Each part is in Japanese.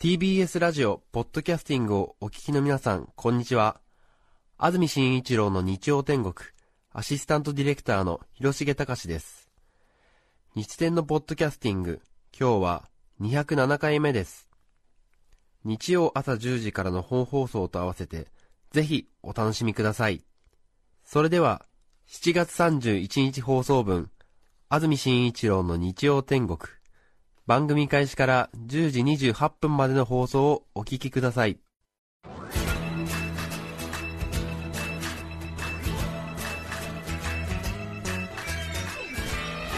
TBS ラジオ、ポッドキャスティングをお聞きの皆さん、こんにちは。安住紳一郎の日曜天国、アシスタントディレクターの広重隆です。日天のポッドキャスティング、今日は207回目です。日曜朝10時からの本放送と合わせて、ぜひお楽しみください。それでは、7月31日放送分、安住紳一郎の日曜天国、番組開始から10時28分までの放送をお聞きください。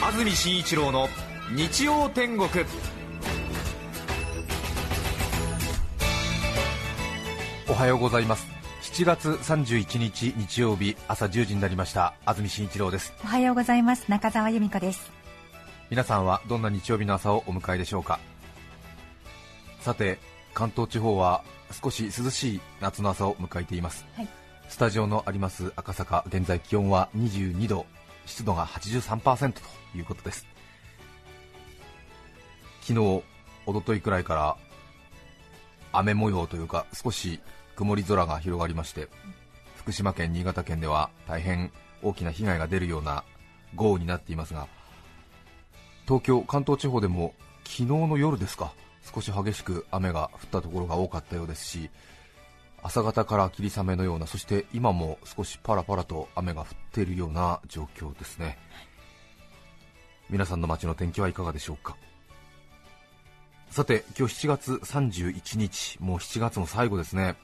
安住紳一郎の日曜天国。おはようございます。7月31日日曜日朝10時になりました。安住紳一郎です。おはようございます。中澤由美子です皆さんはどんな日曜日の朝をお迎えでしょうか？さて関東地方は少し涼しい夏の朝を迎えています、はい。スタジオのあります赤坂現在気温は22度湿度が83%ということです。昨日一昨日くらいから雨模様というか少し曇り空が広がりまして福島県新潟県では大変大きな被害が出るような豪雨になっていますが東京、関東地方でも昨日の夜ですか。少し激しく雨が降ったところが多かったようですし朝方から霧雨のようなそして今も少しパラパラと雨が降っているような状況ですね。皆さんの街の天気はいかがでしょうか。さて今日7月31日もう7月も最後ですね。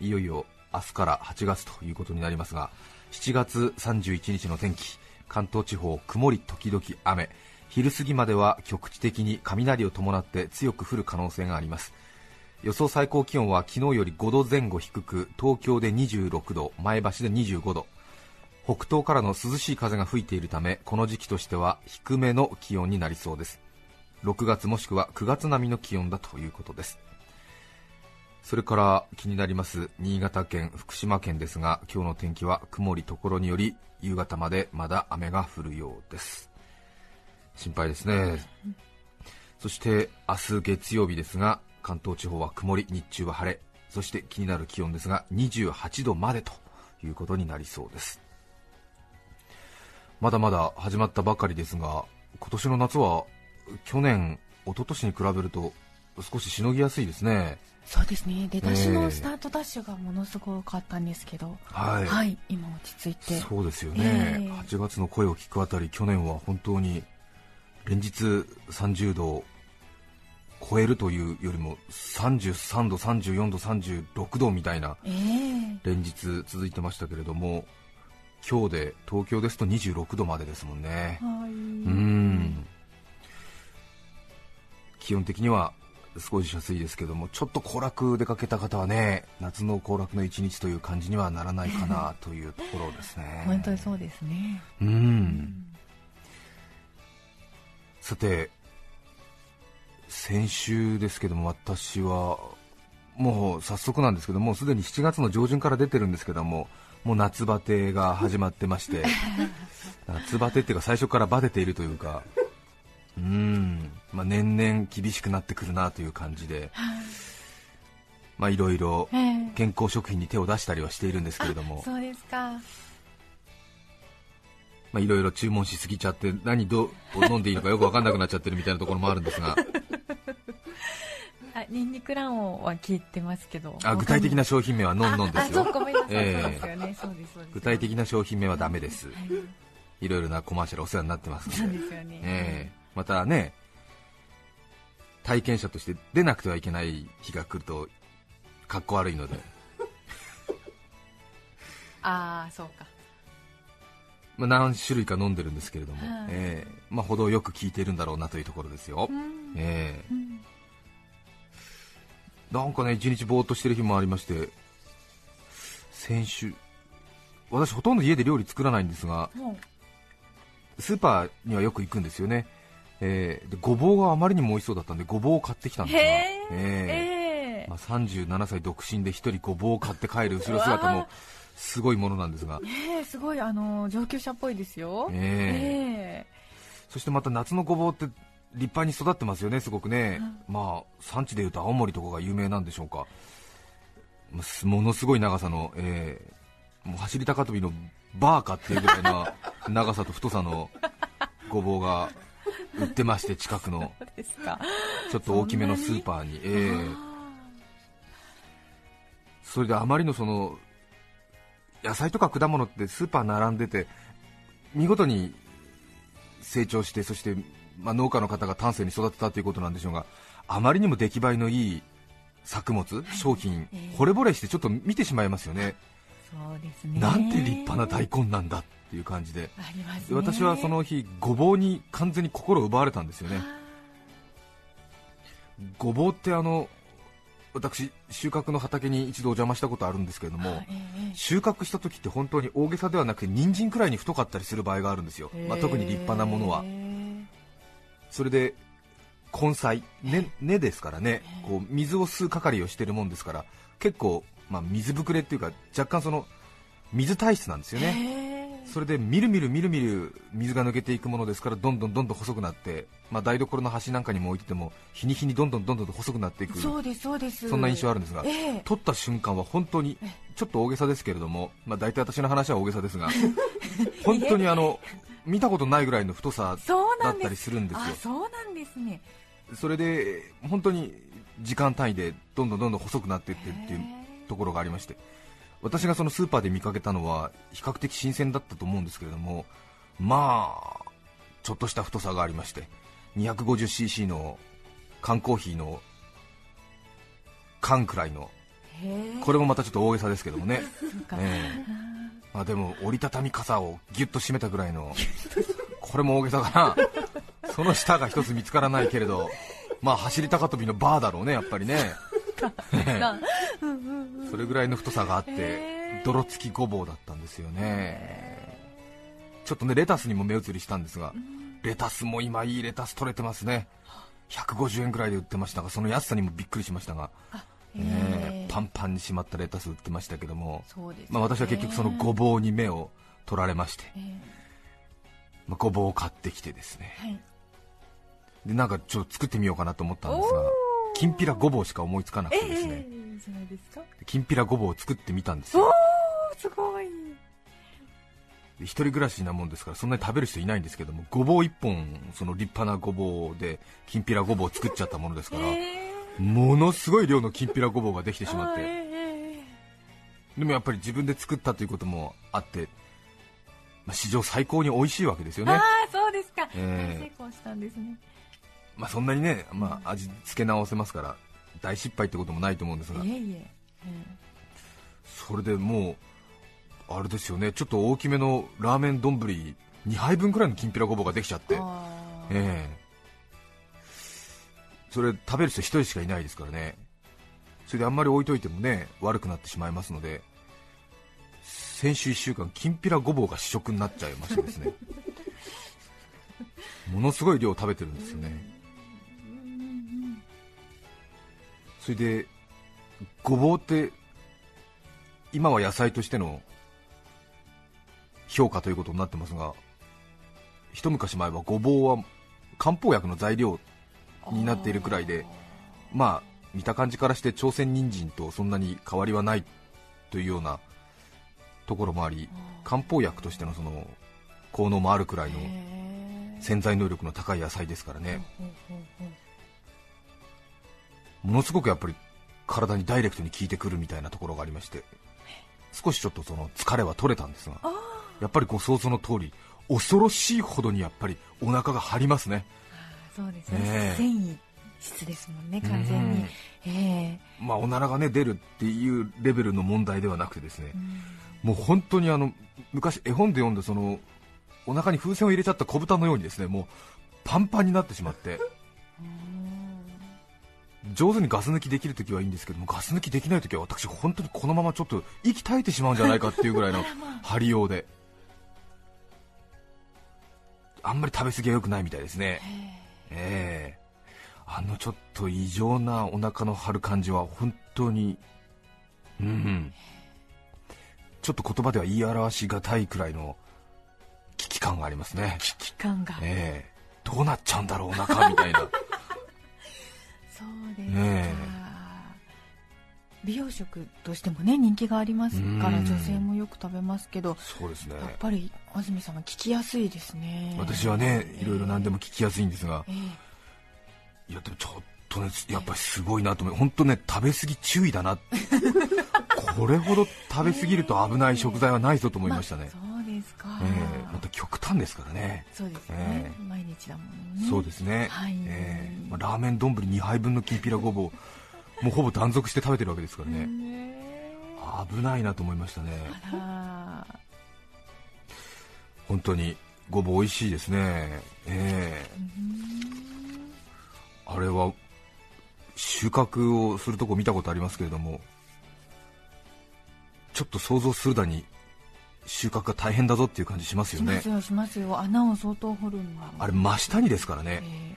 いよいよ明日から8月ということになりますが7月31日の天気関東地方曇り時々雨。昼過ぎまでは局地的に雷を伴って強く降る可能性があります。予想最高気温は昨日より5度前後低く東京で26度前橋で25度。北東からの涼しい風が吹いているためこの時期としては低めの気温になりそうです。6月もしくは9月並みの気温だということです。それから気になります新潟県、福島県ですが今日の天気は曇りところにより夕方までまだ雨が降るようです。心配ですね。そして明日月曜日ですが関東地方は曇り日中は晴れ。そして気になる気温ですが28度までということになりそうです。まだまだ始まったばかりですが今年の夏は去年、一昨年に比べると少ししのぎやすいですね。そうですね。出だしのスタートダッシュがものすごかったんですけど、はい、はい、今落ち着いて。そうですよね、ええ。8月の声を聞くあたり去年は本当に連日30度を超えるというよりも33度、34度、36度みたいなええ。連日続いてましたけれども今日で東京ですと26度までですもんね。はい、うん。気温的には過ごしやすいですけどもちょっと行楽出かけた方はね夏の行楽の一日という感じにはならないかなというところですね。本当にそうですね。うんさて先週ですけども私はもう早速なんですけどもうすでに7月の上旬から出てるんですけどももう夏バテが始まってまして 夏バテっていうか最初からバテているというかうーん、まあ、年々厳しくなってくるなという感じでまあいろいろええ。健康食品に手を出したりはしているんですけれども。そうですか。まあいろいろ注文しすぎちゃって何どう飲んでいいのかよく分かんなくなっちゃってるみたいなところもあるんですが。あニンニク卵黄は聞いてますけど。あ具体的な商品名はノンノンですよ。ああそうごめんなさい、ええ。そうですよ具体的な商品名はダメです。はい。いろいろなコマーシャルお世話になってますので。ですよね、ええ。またね体験者として出なくてはいけない日が来るとかっこ悪いので。ああそうかまあ、何種類か飲んでるんですけれども、はい。ええ。まあ、程よく効いているんだろうなというところですよ、うん。ええ。うん。なんかね一日ぼーっとしてる日もありまして先週私ほとんど家で料理作らないんですがもスーパーにはよく行くんですよね、えーでごぼうがあまりにも美味しそうだったんでごぼうを買ってきたんですが、えまあ、37歳独身で一人ごぼうを買って帰る後ろ姿もすごいものなんですが、ねえすごいあの上級者っぽいですよ。え。ええ。そしてまた夏のごぼうって立派に育ってますよね、すごくね、まあ産地でいうと青森とかが有名なんでしょうか、まあものすごい長さの、えーもう走り高跳びのバーカっていうぐらいの 長さと太さのごぼうが売ってまして、近くの。ちょっと大きめのスーパーに、ええ。それであまりのその野菜とか果物ってスーパー並んでて見事に成長してそして、まあ、農家の方が丹精に育てたということなんでしょうがあまりにも出来栄えのいい作物、商品、ええ。惚れ惚れしてちょっと見てしまいますよね、そうですね。なんて立派な大根なんだっていう感じで。私はその日ごぼうに完全に心を奪われたんですよね。ごぼうってあの私収穫の畑に一度お邪魔したことあるんですけれども、ええ収穫した時って本当に大げさではなくて人参くらいに太かったりする場合があるんですよ、まあ、特に立派なものは。それで根菜根根ですからね。こう水を吸う係をしているもんですから結構、まあ、水ぶくれっていうか若干その水体質なんですよねそれでみるみるみるみる水が抜けていくものですからどんどんどんどん細くなって、まあ、台所の端なんかにも置いてても日に日にどんどんどんどん細くなっていく。そうですそうです。そんな印象あるんですが、ええ。取った瞬間は本当にちょっと大げさですけれども、まあ、大体私の話は大げさですが 本当にあの見たことないぐらいの太さそうだったりなんですするんです。よあそうなんですね。それで本当に時間単位でどんどんどんどん細くなっていってっていうところがありまして私がそのスーパーで見かけたのは比較的新鮮だったと思うんですけれどもまあちょっとした太さがありまして 250cc の缶コーヒーの缶くらいのこれもまたちょっと大げさですけどもね、ええ。まあ、でも折りたたみ傘をギュッと締めたぐらいの これも大げさかな。その下が一つ見つからないけれどまあ走り高跳びのバーだろうねやっぱりねそれぐらいの太さがあって泥付きごぼうだったんですよね。ちょっとねレタスにも目移りしたんですがレタスも今いいレタス取れてますね。150円ぐらいで売ってましたがその安さにもびっくりしましたがねパンパンにしまったレタス売ってましたけども、まあ、私は結局そのごぼうに目を取られまして、ええ。まあ、ごぼうを買ってきてですね。はい。でなんかちょっと作ってみようかなと思ったんですがきんぴらごぼうしか思いつかなくえてですね、えいいじゃないですか？きんぴらごぼうを作ってみたんですおよ。おすごい。で一人暮らしなもんですからそんなに食べる人いないんですけどもごぼう一本その立派なごぼうできんぴらごぼうを作っちゃったものですから、ええものすごい量のきんぴらごぼうができてしまって。あえええでもやっぱり自分で作ったということもあって、まあ、史上最高に美味しいわけですよね。えああそうですか。ええ大成功したんですねまあ、そんなにね、まあ、味付け直せますから大失敗ってこともないと思うんですが。いえいえ。えそれでもうあれですよね。ちょっと大きめのラーメン丼2杯分くらいのきんぴらごぼうができちゃって。えええ。それ食べる人1人しかいないですからね。それであんまり置いといてもね悪くなってしまいますので先週1週間きんぴらごぼうが試食になっちゃいましてですね。ものすごい量食べてるんですよねそれでごぼうって今は野菜としての評価ということになってますが一昔前はごぼうは漢方薬の材料になっているくらいでまあ見た感じからして朝鮮人参とそんなに変わりはないというようなところもあり漢方薬としてのその効能もあるくらいの潜在能力の高い野菜ですからねものすごくやっぱり体にダイレクトに効いてくるみたいなところがありまして少しちょっとその疲れは取れたんですがあやっぱりご想像の通り恐ろしいほどにやっぱりお腹が張りますね。あそうですね。ええ。繊維質ですもんね完全に。ええ。まあおならがね出るっていうレベルの問題ではなくてですねうん。もう本当にあの昔絵本で読んだそのお腹に風船を入れちゃった小豚のようにですねもうパンパンになってしまって 上手にガス抜きできるときはいいんですけどもガス抜きできないときは私本当にこのままちょっと息絶えてしまうんじゃないかっていうぐらいの張りようで。あんまり食べ過ぎは良くないみたいですね。ええ。あのちょっと異常なお腹の張る感じは本当にうんうん。ちょっと言葉では言い表しがたいくらいの危機感がありますね。危機感が。ええ。どうなっちゃうんだろうお腹みたいなね美容食としてもね人気がありますからうん女性もよく食べますけどそうですね。やっぱり安住さんは聞きやすいですね。私はねいろいろ何でも聞きやすいんですがええ。いやでもちょっとねやっぱりすごいなと思う。本当ね食べ過ぎ注意だな これほど食べ過ぎると危ない食材はないぞと思いましたね、まあそうですか、ええまた極端ですからね。そうですね、ええ。毎日だもんね。そうですね、はい。ええ。まあ、ラーメン丼2杯分のきんぴらごぼうもうほぼ断続して食べてるわけですからね、ね危ないなと思いましたね。本当にごぼう美味しいですね。ええ。あれは収穫をするとこ見たことありますけれどもちょっと想像するだに収穫が大変だぞっていう感じしますよね。しますよしますよ。穴を相当掘るんだあれ真下にですからね。え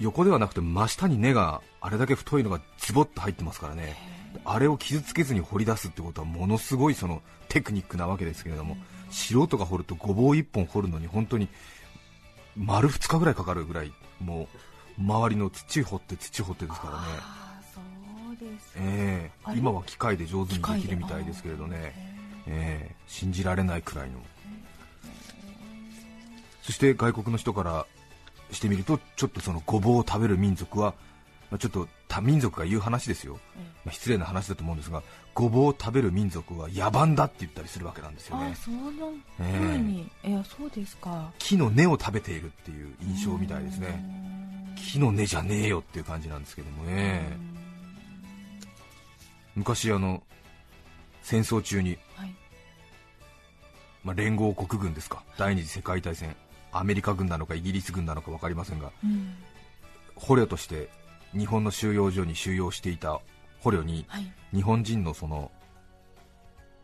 横ではなくて真下に根があれだけ太いのがズボッと入ってますからね。あれを傷つけずに掘り出すってことはものすごいそのテクニックなわけですけれども素人が掘るとごぼう1本掘るのに本当に丸2日ぐらいかかるぐらいもう周りの土掘って土掘ってですからね。そうですええ。あれ今は機械で上手にできるみたいですけれどね、えええ信じられないくらいの。そして外国の人からしてみるとちょっとそのごぼうを食べる民族はまあちょっと多民族が言う話ですよ、えまあ失礼な話だと思うんですがごぼうを食べる民族は野蛮だって言ったりするわけなんですよね。あそのふうに、いやそうですか。木の根を食べているっていう印象みたいですね。木の根じゃねえよっていう感じなんですけどもね。昔あの戦争中に。はい。まあ、連合国軍ですか、第二次世界大戦、アメリカ軍なのかイギリス軍なのか分かりませんが、うん。捕虜として日本の収容所に収容していた捕虜に、はい。日本人のその、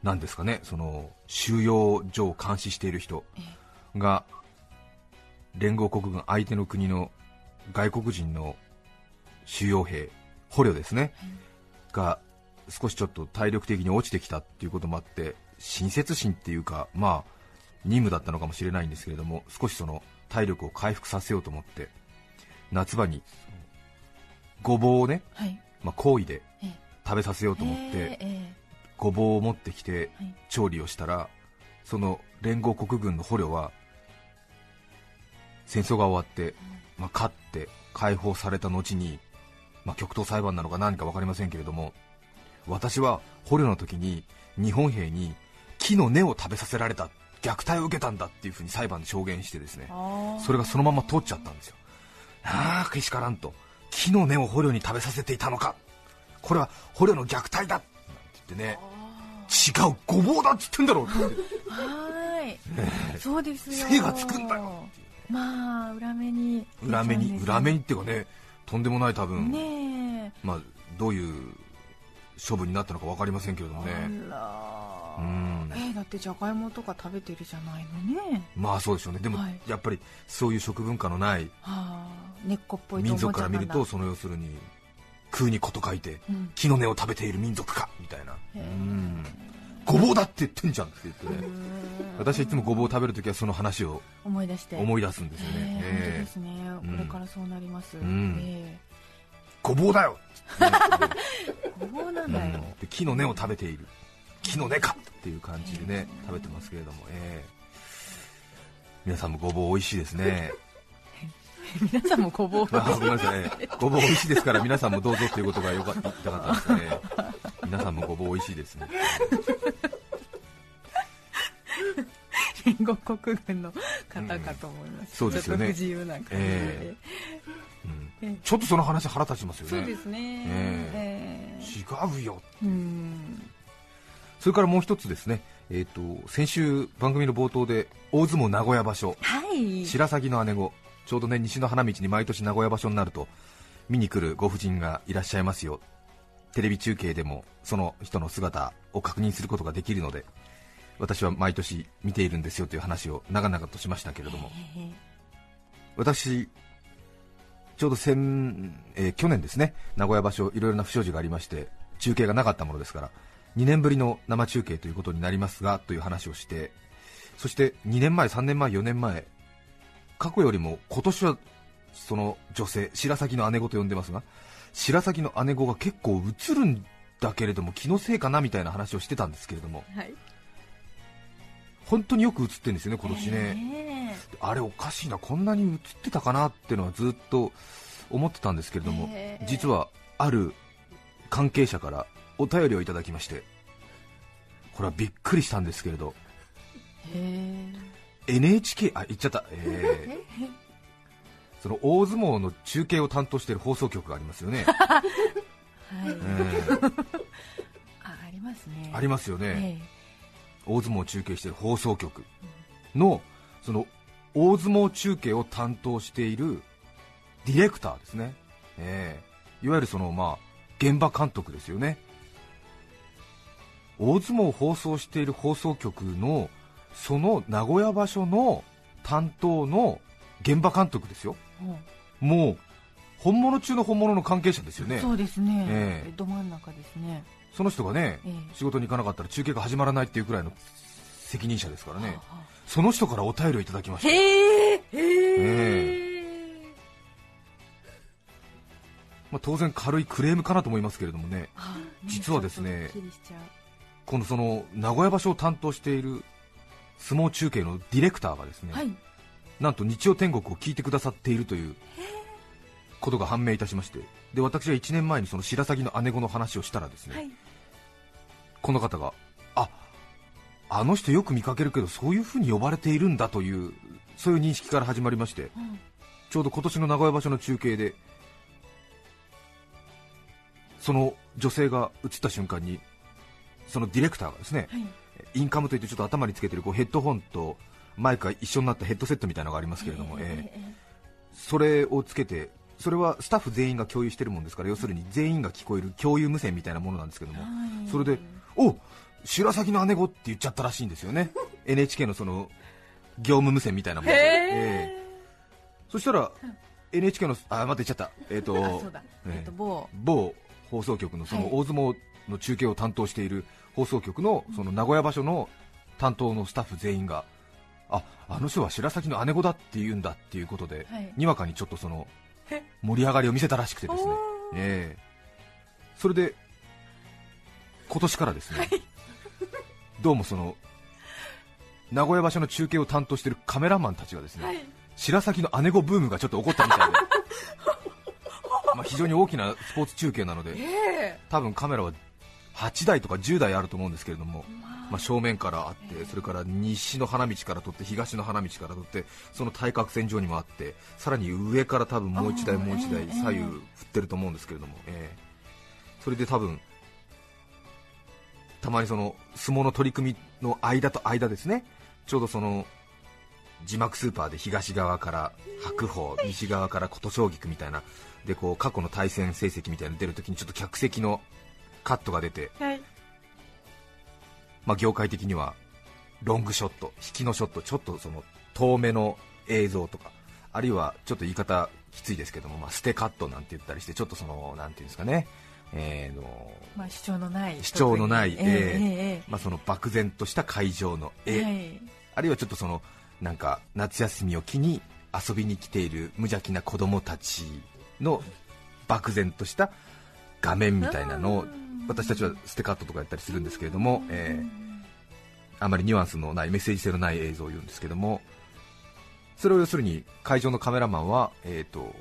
なんですかね、その収容所を監視している人えが、連合国軍、相手の国の外国人の収容兵、捕虜ですね、が少しちょっと体力的に落ちてきたっていうこともあって親切心っていうかまあ任務だったのかもしれないんですけれども少しその体力を回復させようと思って夏場にごぼうをね、はい。まあ、好意でえ食べさせようと思って、ええごぼうを持ってきてはい。調理をしたらその連合国軍の捕虜は戦争が終わって、まあ、勝って解放された後に、まあ、極東裁判なのか何か分かりませんけれども私は捕虜の時に日本兵に木の根を食べさせられた虐待を受けたんだっていうふうに裁判で証言してですねそれがそのまま通っちゃったんですよ。ああけしからんと。木の根を捕虜に食べさせていたのか。これは捕虜の虐待だ。なんて言ってね。違うごぼうだっつってんだろう。はーい。そうですよ。精がつくんだよまあ裏目に。裏目に裏目ににっていうかねとんでもない多分、ねえ。まあ、どういう処分になったのか分かりませんけれどもね。うん。えーだってじゃがいもとか食べてるじゃないのね。まあそうでしょうね。でも、はい。やっぱりそういう食文化のないはあ。根っこっぽいと民族から見るとその要するに空にこと書いてうん。木の根を食べている民族かみたいな。うん。ごぼうだって言ってんじゃんって言ってね。私はいつもごぼうを食べるときはその話を思い出して。思い出すんですよね、えー本当ええですね、うんこれからそうなります、ん。えごぼうだよ、ーごぼうなんだよ、で木の根を食べている。木の根かっていう感じでね、食べてますけれども、ええ。皆さんもごぼう美味しいですね。皆さんもごぼう。あごめんなさい、ええ。ごぼう美味しいですから皆さんもどうぞということがよかったかったんですね。皆さんもごぼう美味しいですね。連合国軍の方かと思います、そうですよね。不自由な感じで、えうんええちょっとその話腹立ちますよね。そうですね、え。え違うよ。ーうん。それからもう一つですね、えー、と先週番組の冒頭で大相撲名古屋場所。はい。白鷺の姉子ちょうどね西の花道に毎年名古屋場所になると見に来るご婦人がいらっしゃいますよ。テレビ中継でもその人の姿を確認することができるので私は毎年見ているんですよという話を長々としましたけれども。え。私ちょうど先、えー去年ですね。名古屋場所いろいろな不祥事がありまして中継がなかったものですから2年ぶりの生中継ということになりますがという話をしてそして2年前、3年前、4年前過去よりも今年はその女性白鷺の姉子と呼んでますが白鷺の姉子が結構映るんだけれども気のせいかなみたいな話をしてたんですけれどもはい。本当によく映ってるんですよね今年ね、ねあれおかしいなこんなに映ってたかなっていうのはずっと思ってたんですけれどもへー実はある関係者からお便りをいただきましてこれはびっくりしたんですけれどへ NHK あ言っちゃった、えーその大相撲の中継を担当している放送局がありますよね、ー はい。えーあありますね。ありますよね、え大相撲を中継している放送局のその大相撲中継を担当しているディレクターですね、えーいわゆるそのまあ現場監督ですよね。大相撲を放送している放送局のその名古屋場所の担当の現場監督ですよ。えももう本物中の本物の関係者ですよね。うそうですね、ええど真ん中ですねその人がね、ええ。仕事に行かなかったら中継が始まらないっていうくらいの責任者ですからね、はあはその人からお便りをいただきまあした。へえへえまあ、当然軽いクレームかなと思いますけれどもね。あ実はですねこのその名古屋場所を担当している相撲中継のディレクターがですね、はい。なんと日曜天国を聞いてくださっているということが判明いたしまして。で私は1年前にその白鷺の姉子の話をしたらですね、はいこの方が。ああの人よく見かけるけどそういう風に呼ばれているんだというそういう認識から始まりましてうん。ちょうど今年の名古屋場所の中継でその女性が映った瞬間にそのディレクターがですねはい。インカムといってちょっと頭につけてるこうヘッドホンとマイクが一緒になったヘッドセットみたいなのがありますけれども、え。ええ。それをつけてそれはスタッフ全員が共有してるもんですから要するに全員が聞こえる共有無線みたいなものなんですけども、はい。それでお白鷺の姉子って言っちゃったらしいんですよね。NHK のその業務無線みたいなもので、へえええ。そしたら NHK のあ待って言っちゃった。えっ、あとええ。えっと某。某放送局のそはい。の大相撲の中継を担当している放送局のその名古屋場所の担当のスタッフ全員がああの人は白鷺の姉子だって言うんだっていうことで、はい。にわかにちょっとそのえ？盛り上がりを見せたらしくてですね、ええ。それで今年からですね、どうもその名古屋場所の中継を担当しているカメラマンたちがですね、はい。白鷺の姉子ブームがちょっと起こったみたいで まあ非常に大きなスポーツ中継なのでえ多分カメラは8台とか10台あると思うんですけれども、えままあ、正面からあってそれから西の花道から撮って東の花道から撮ってその対角線上にもあってさらに上から多分もう1台もう1台ええ。左右振ってると思うんですけれども、ええ。それで多分たまにその相撲の取り組みの間と間ですね。ちょうどその字幕スーパーで東側から白鵬西側から琴奨菊みたいなでこう過去の対戦成績みたいなの出るときにちょっと客席のカットが出て、はい。まあ、業界的にはロングショット、引きのショット、ちょっとその遠めの映像とか、あるいはちょっと言い方きついですけども、まあ、ステカットなんて言ったりして、ちょっとそのなんていうんですかね、えーのまあ主張のない主張のないえええまあ、その漠然とした会場の絵、ええはい。あるいはちょっとそのなんか夏休みを機に遊びに来ている無邪気な子供たちの漠然とした画面みたいなのを私たちはステカットとかやったりするんですけれども、えーあまりニュアンスのないメッセージ性のない映像を言うんですけどもそれを要するに会場のカメラマンは、えーと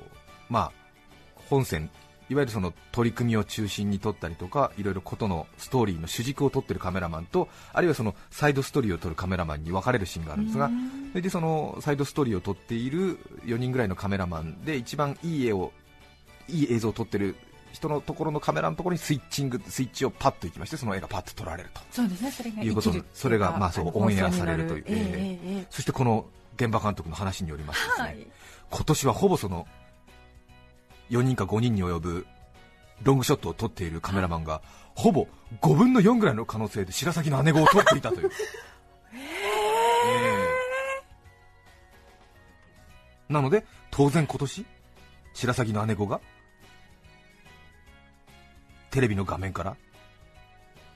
まあ、本線いわゆるその取り組みを中心に撮ったりとかいろいろことのストーリーの主軸を撮ってるカメラマンとあるいはそのサイドストーリーを撮るカメラマンに分かれるシーンがあるんですがそれでそのサイドストーリーを撮っている4人ぐらいのカメラマンで一番いい絵をいい映像を撮ってる人のところのカメラのところにスイッチングスイッチをパッといきましてその絵がパッと撮られると。そうですねそれがいうことそれがまあそうのオンエアされるという。えええええそしてこの現場監督の話によりますとですね、えはい。今年はほぼその4人か5人に及ぶロングショットを撮っているカメラマンがほぼ5分の4ぐらいの可能性で白鷺の姉子を撮っていたという、ええなので当然今年白鷺の姉子がテレビの画面から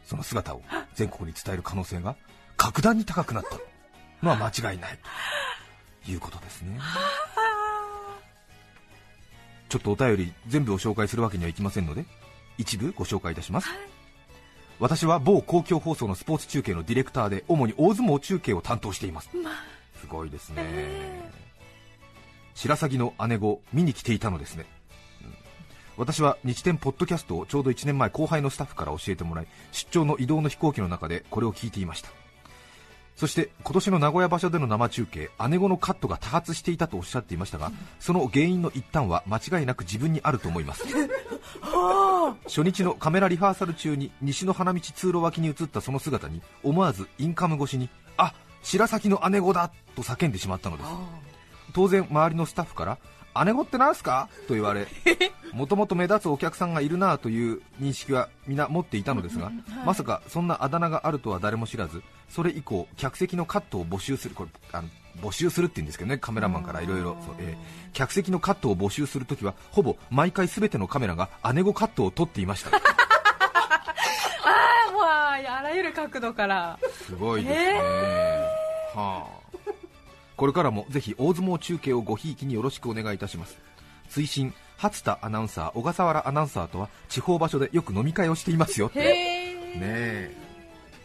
その姿を全国に伝える可能性が格段に高くなった。のは間違いないということですね。ちょっとお便り全部を紹介するわけにはいきませんので一部ご紹介いたします、私は某公共放送のスポーツ中継のディレクターで主に大相撲中継を担当しています、すごいですね、白鷺の姉子見に来ていたのですね、うん。私は日天ポッドキャストをちょうど1年前後輩のスタッフから教えてもらい出張の移動の飛行機の中でこれを聞いていましたそして今年の名古屋場所での生中継姉子のカットが多発していたとおっしゃっていましたがその原因の一端は間違いなく自分にあると思います。初日のカメラリハーサル中に西の花道通路脇に映ったその姿に思わずインカム越しにあ白崎の姉子だ！と叫んでしまったのです。当然周りのスタッフから姉子ってなんすか？と言われもともと目立つお客さんがいるなという認識は皆持っていたのですが、まさかそんなあだ名があるとは誰も知らずそれ以降客席のカットを募集するこれあの募集するって言うんですけどねカメラマンからいろいろえー客席のカットを募集するときはほぼ毎回すべてのカメラが姉子カットを撮っていました。あもうあらゆる角度から。すごいですね、はあこれからもぜひ大相撲中継をごひいきによろしくお願いいたします。追伸初田アナウンサー小笠原アナウンサーとは地方場所でよく飲み会をしていますよって。ねへええ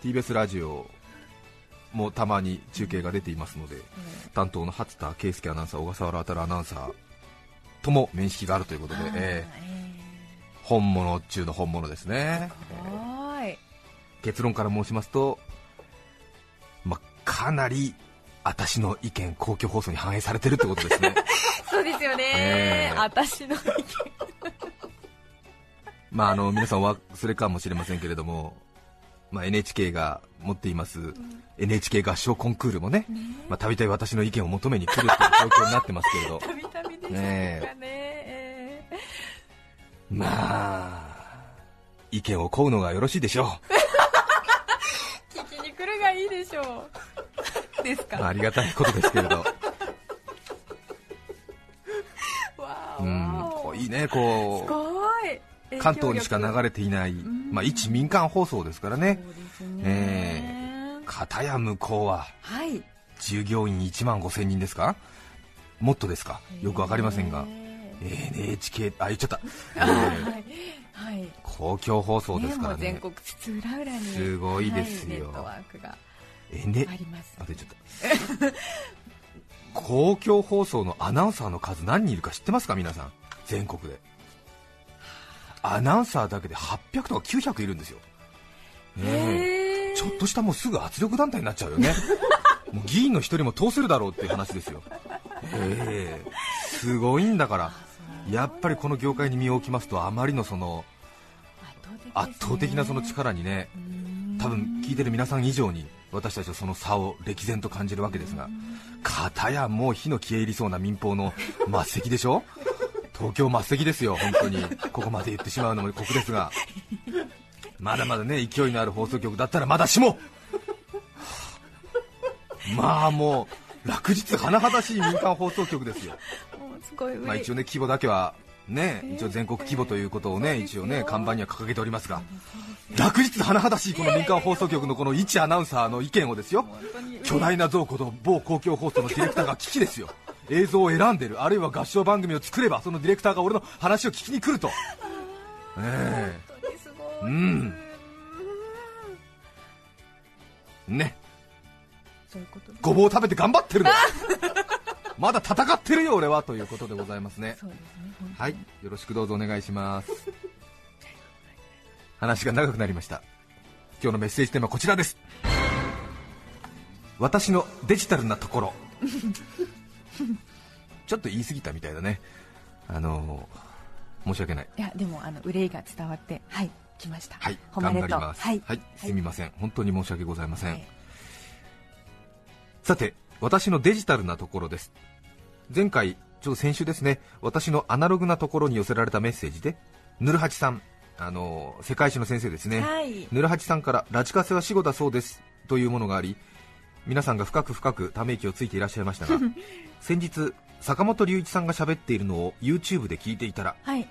TBS ラジオもたまに中継が出ていますので、担当の初田圭介アナウンサー小笠原渉アナウンサーとも面識があるということで、えー本物中の本物ですね。結論から申しますと、まあ、かなり私の意見公共放送に反映されてるってことですね。そうですよね、ええ。私の意見。まああの皆さんお忘れかもしれませんけれども、まあ、NHK が持っています、NHK 合唱コンクールもねまあたびたび私の意見を求めに来るという状況になってますけれど。たびたびでしょうかね。ねえ。まあ意見を請うのがよろしいでしょー 聞きに来るがいいでしょうですか、う、まあ、ありがたいことですけれど、うんいいねこう。関東にしか流れていない、まあ、一民間放送ですからね。そうですね、え片や向こうははい。従業員1万5000人ですか？もっとですか？よくわかりませんが。へ NHK あ言っちゃった、えーーはいはい。公共放送ですからね。もう全国津々浦々に。すごいですよ。はい。ネットワークがえね。あります。あ出ちゃった 公共放送のアナウンサーの数何人いるか知ってますか皆さん？全国で。アナウンサーだけで800とか900いるんですよ、ねちょっとしたもうすぐ圧力団体になっちゃうよね。もう議員の一人も通せるだろうっていう話ですよ。ええ。すごいんだから。やっぱりこの業界に身を置きますとあまりのその圧倒的なその力にね多分聞いてる皆さん以上に私たちはその差を歴然と感じるわけですが片やもう火の消え入りそうな民放の末席でしょ？東京末席ですよ本当に。ここまで言ってしまうのも酷ですが。まだまだね勢いのある放送局だったらまだしも。まあもう落日甚だしい民間放送局ですよ。まあ、一応ね規模だけはね一応全国規模ということをね一応ね看板には掲げておりますが落日甚だしいこの民間放送局のこの一アナウンサーの意見をですよ。巨大な像こと某公共放送のディレクターが聞きですよ。映像を選んでる。あるいは合唱番組を作ればそのディレクターが俺の話を聞きに来ると。え。本当にすごい。うん。えね。そういうことですごぼうを食べて頑張ってるの まだ戦ってるよ俺はということでございますねはい、よろしくどうぞお願いします。話が長くなりました。今日のメッセージテーマはこちらです。私のデジタルなところ。ちょっと言い過ぎたみたいだね。あのー申し訳ない。いやでもあの憂いが伝わってはい来ましたはい、頑張ります。はい、すみません。本当に申し訳ございません。はいさて、私のデジタルなところです。前回、ちょうど先週ですね、私のアナログなところに寄せられたメッセージで、ぬるはちさん、あの世界史の先生ですね、はい。ぬるはちさんからラジカセは死後だそうですというものがあり、皆さんが深く深くため息をついていらっしゃいましたが、先日、坂本龍一さんが喋っているのを YouTube で聞いていたら、はい。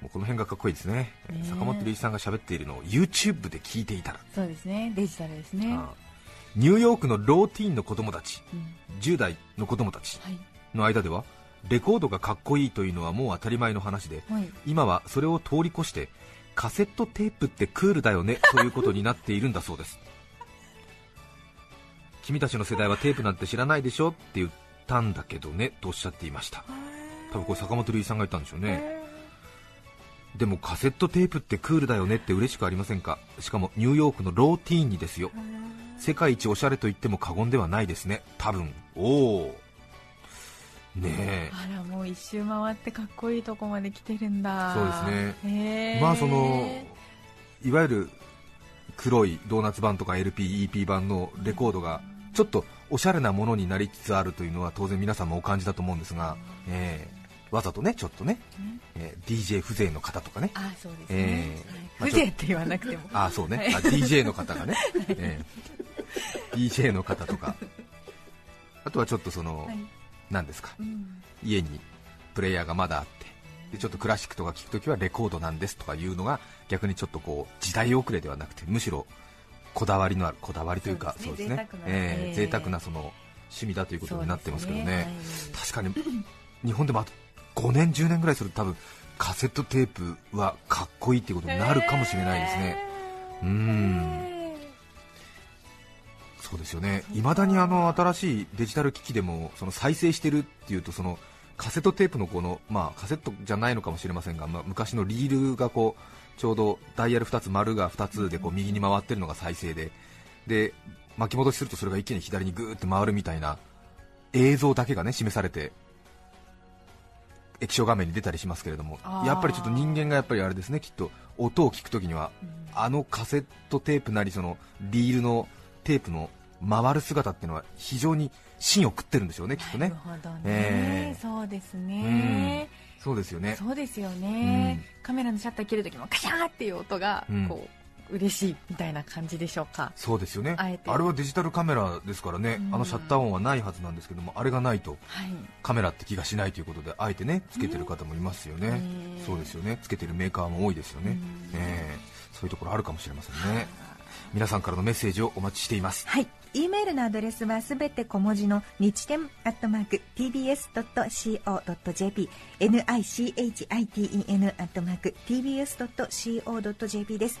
もうこの辺がかっこいいですね、坂本龍一さんが喋っているのを YouTube で聞いていたら、そうですね。デジタルですね。ああニューヨークのローティーンの子供たちうん。10代の子供たちはい。の間ではレコードがかっこいいというのはもう当たり前の話ではい。今はそれを通り越してカセットテープってクールだよねということになっているんだそうです。君たちの世代はテープなんて知らないでしょって言ったんだけどねとおっしゃっていました。多分これ坂本龍一さんが言ったんでしょうね。でもカセットテープってクールだよねって嬉しくありませんか？しかもニューヨークのローティーンにですよ世界一おしゃれと言っても過言ではないですね。多分。おおねえ。あらもう一周回ってかっこいいとこまで来てるんだ。そうですね。へーまあそのいわゆる黒いドーナツ版とか LP、EP 版のレコードがちょっとおしゃれなものになりつつあるというのは当然皆さんもお感じだと思うんですが、えーわざとねちょっとね、えー DJ 風情の方とかね。あそうですね、えーはい。まあ風情って言わなくても。あそうね、あ DJ の方がね、えー DJ の方とか。あとはちょっとその、はい。何ですか。うん。家にプレイヤーがまだあって。でちょっとクラシックとか聴くときはレコードなんですとかいうのが逆にちょっとこう時代遅れではなくてむしろこだわりのあるこだわりというかそうですね。え贅沢なその趣味だということになってますけどね。確かに 日本でもあと5年10年ぐらいすると多分カセットテープはかっこいいっていうことになるかもしれないですね。うー。んそうですよね、いまだにあの新しいデジタル機器でもその再生してるっていうとそのカセットテープのこの、まあ、カセットじゃないのかもしれませんが、まあ、昔のリールがこうちょうどダイヤル2つ、丸が2つでこう右に回ってるのが再生で。で巻き戻しするとそれが一気に左にぐーって回るみたいな映像だけがね示されて液晶画面に出たりしますけれども。やっぱりちょっと人間がやっぱりあれですねきっと音を聞くときにはあのカセットテープなりそのリールのテープの回る姿っていうのは非常に芯を食ってるんでしょうね、きっとねなる。ほどね、えーそうですね、そうですよね。そうですよね、カメラのシャッター切るときもカシャーっていう音がうん。こう、嬉しいみたいな感じでしょうか。そうですよね。あれはデジタルカメラですからね、うん。あのシャッター音はないはずなんですけども、あれがないとはい。カメラって気がしないということで、あえてねつけてる方もいますよね。うん。そうですよね。つけてるメーカーも多いですよね。えそういうところあるかもしれませんね。皆さんからのメッセージをお待ちしています。はい。e メールのアドレスはすべて小文字の日天アットマーク tbs.co.jp nichiten アットマーク tbs.co.jp です。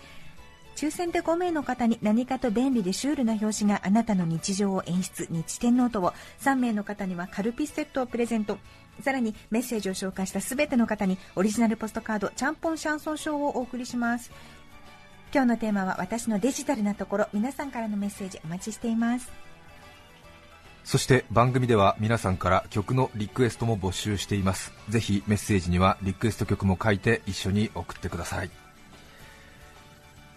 抽選で5名の方に何かと便利でシュールな表紙があなたの日常を演出日天ノートを3名の方にはカルピスセットをプレゼントさらにメッセージを紹介したすべての方にオリジナルポストカードちゃんぽんシャンソン賞をお送りします今日のテーマは私のデジタルなところ。皆さんからのメッセージお待ちしています。そして番組では皆さんから曲のリクエストも募集しています。ぜひメッセージにはリクエスト曲も書いて一緒に送ってください。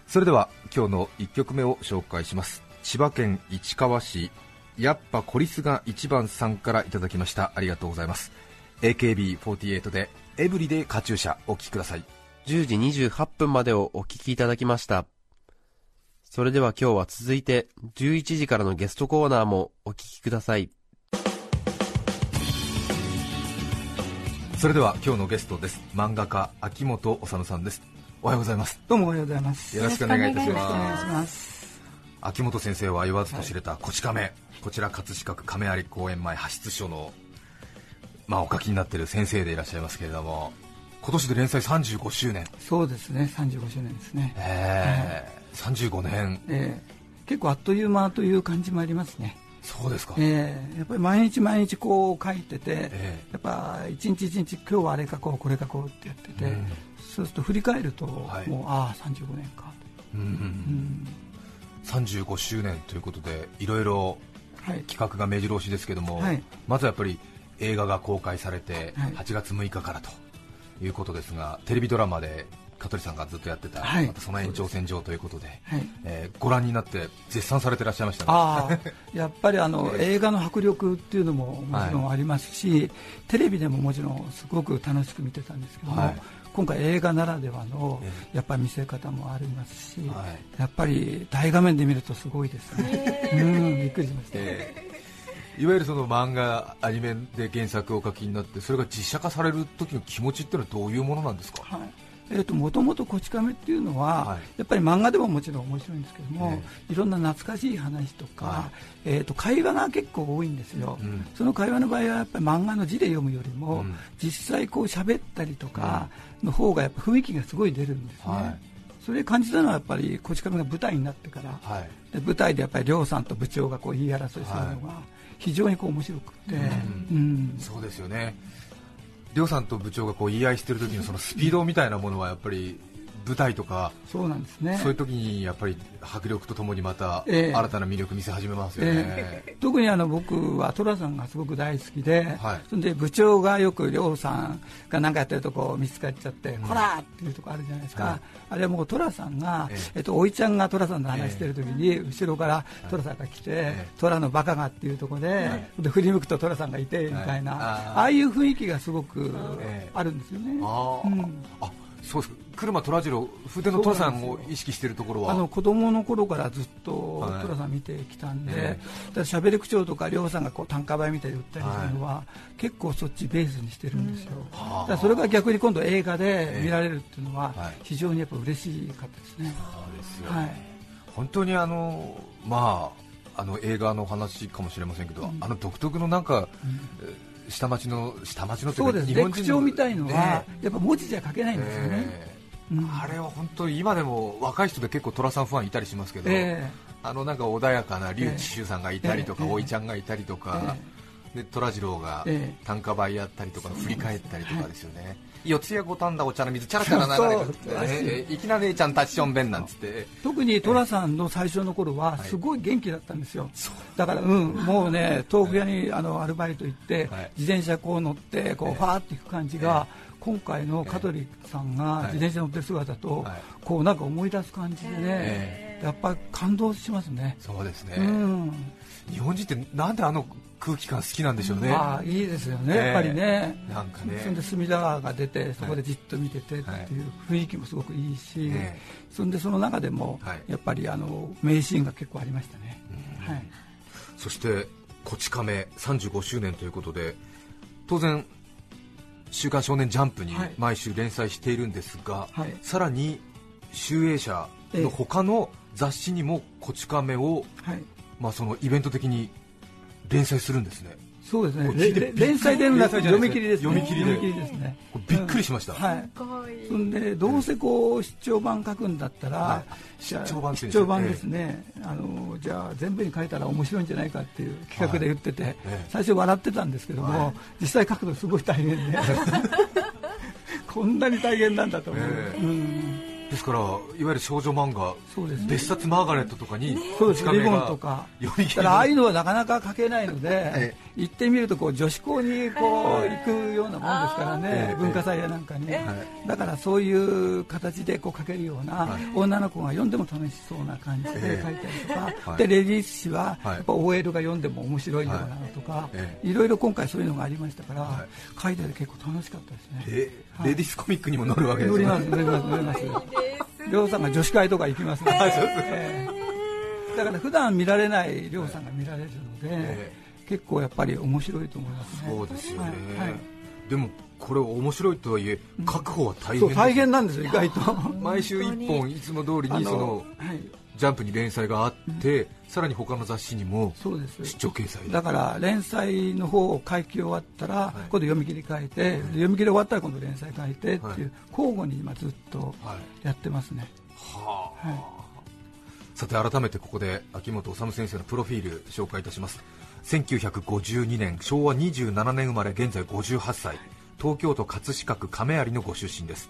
それでは今日の1曲目を紹介します。千葉県市川市やっぱコリスが一番さんからいただきました。ありがとうございます。AKB48 でエブリデイカチューシャお聴きください。10時28分までをお聞きいただきました。それでは今日は続いて11時からのゲストコーナーもお聞きください。それでは今日のゲストです漫画家秋元治さんですおはようございますどうもおはようございます。よろしくお願いいたします。秋元先生は言わずと知れたこち亀、こちら葛飾区亀有公園前派出所の、まあ、お書きになっている先生でいらっしゃいますけれども今年で連載35周年、そうですね、35周年ですね。えー35年。えー結構あっという間という感じもありますね。そうですか、えーやっぱり毎日毎日こう書いてて、えやっぱ一日一日今日はあれ書こうこれ書こうってやってて、うん。そうすると振り返ると、はい。もうああ35年か。うんうんと、うん。35周年ということでいろいろはい、企画が目白押しですけども、はい。まずはやっぱり映画が公開されてはい。8月6日からと。いうことですが、テレビドラマで香取さんがずっとやってた、はい。またその延長線上ということで、はい。えーご覧になって絶賛されてらっしゃいましたね。ああやっぱりあの 映画の迫力っていうのももちろんありますし、テレビでももちろんすごく楽しく見てたんですけども、はい。今回映画ならではのえやっぱり見せ方もありますし、はい。やっぱり大画面で見るとすごいですね、うんびっくりしました、えーいわゆるその漫画、アニメで原作をお書きになってそれが実写化される時の気持ちっていうのはどういうものなんですか、はい。えーと、もともと「こち亀」っていうのは、はい、やっぱり漫画でももちろん面白いんですけども、えー、いろんな懐かしい話とか、はい、えーと、会話が結構多いんですよ、うん、その会話の場合はやっぱり漫画の字で読むよりも、うん、実際こう喋ったりとかの方がやっぱ雰囲気がすごい出るんですね。はい。それ感じたのはやっぱりこち亀が舞台になってから、はい、で舞台でやっぱり亮さんと部長がこう言い争いするのが非常にこう面白くて、うん。うん、そうですよね。亮さんと部長がこう言い合いしてる時のそのスピードみたいなものはやっぱり舞台とかそうなんですね。そういう時にやっぱり迫力とともにまた新たな魅力見せ始めますよね、えー、特にあの僕は寅さんがすごく大好きで、はい、そんで部長がよく亮さんが何かやってるとこ見つかっちゃって、うん、こらっていうとこあるじゃないですか、はい、あれはもう寅さんが、えー、えっと、おいちゃんが寅さんと話してる時に、後ろから寅さんが来て、寅のバカがっていうところで,、で振り向くと寅さんがいてみたいな、ああいう雰囲気がすごくあるんですよね。あ、うん、あそうです車虎次郎筆の寅さんを意識しているところは。あの子供の頃からずっと寅さん見てきたんで、しゃべり口調とか亮さんがこう単価倍みたいに売ったりするのは、はい、結構そっちベースにしてるんですよ、うん、だそれが逆に今度映画で見られるっていうのは非常にやっぱ嬉しかったですね、そうですよ、はい、本当にあのまああの映画の話かもしれませんけど、うん、あの独特のなんか、うん。下町の下町のそうです日本人のみたいのは、ね、やっぱ文字じゃ書けないんですよね、えーうん、あれは本当に今でも若い人で結構寅さんファンいたりしますけど、えー、あのなんか穏やかな笠智秀さんがいたりとか、えー、おいちゃんがいたりとか、で虎次郎が短歌売やったりとか振り返ったりとかですよね、四谷五反田お茶の水チャラチャラ流れて、ね、いきなりちゃんタッチション弁なんつって。特に寅さんの最初の頃はすごい元気だったんですよ、だから、うん、もうね豆腐屋にあのアルバイト行って、自転車こう乗ってこうファーっていく感じが、今回の香取さんが自転車乗ってる姿と、こうなんか思い出す感じでね、やっぱり感動しますね。そうですね、うん、日本人ってなんであの空気感好きなんでしょうね、あいいですよね、やっぱりね、なんかね。そんで隅田川が出て、そこでじっと見ててっていう雰囲気もすごくいいし、そんでその中でも、やっぱりあの名シーンが結構ありましたね。はい、そしてこち亀35周年ということで当然「週刊少年ジャンプ」に毎週連載しているんですが、はい、さらに集英社の他の雑誌にも「こち亀を」はい、まあ、そのイベント的に連載するですねそうですね。連載での中読み切りです、読み切りですね。びっくりしました、はい。そんでどうせこう出張版書くんだったら、出張版出張版ですね、あのじゃあ全部に書いたら面白いんじゃないかっていう企画で言ってて、最初笑ってたんですけども、実際書くのすごい大変で。こんなに大変なんだと思う、うんですからいわゆる少女漫画、ね、別冊マーガレットとかに、そうですリボンとか、だからああいうのはなかなか書けないので、行ってみるとこう女子校にこう行くようなものですからね、文化祭やなんかに、だからそういう形でこう書けるような、女の子が読んでも楽しそうな感じで書いたりとか、でレディース誌はやっぱ OL が読んでも面白いようなのとか、い。ろいろ今回そういうのがありましたから、書いてて結構楽しかったですね。レディースコミックにも載るわけですね。載ります、載ります、載ります。亮さんが女子会とか行きますね、えー、だから普段見られない亮さんが見られるので、えー、結構やっぱり面白いと思いますね。そうですよね、はいはい、でもこれ面白いとはいえ確保は大変、大変なんですよ意外と。毎週1本いつも通りにその、はいジャンプに連載があって、うん、さらに他の雑誌にも出張掲載だから連載の方を書き終わったら、はい、今度読み切り書いて、はい、読み切り終わったら今度連載書いてっていう、はい、交互に今ずっとやってますね、はあ、さて改めてここで秋元治先生のプロフィール紹介いたします。1952年昭和27年生まれ現在58歳。東京都葛飾区亀有のご出身です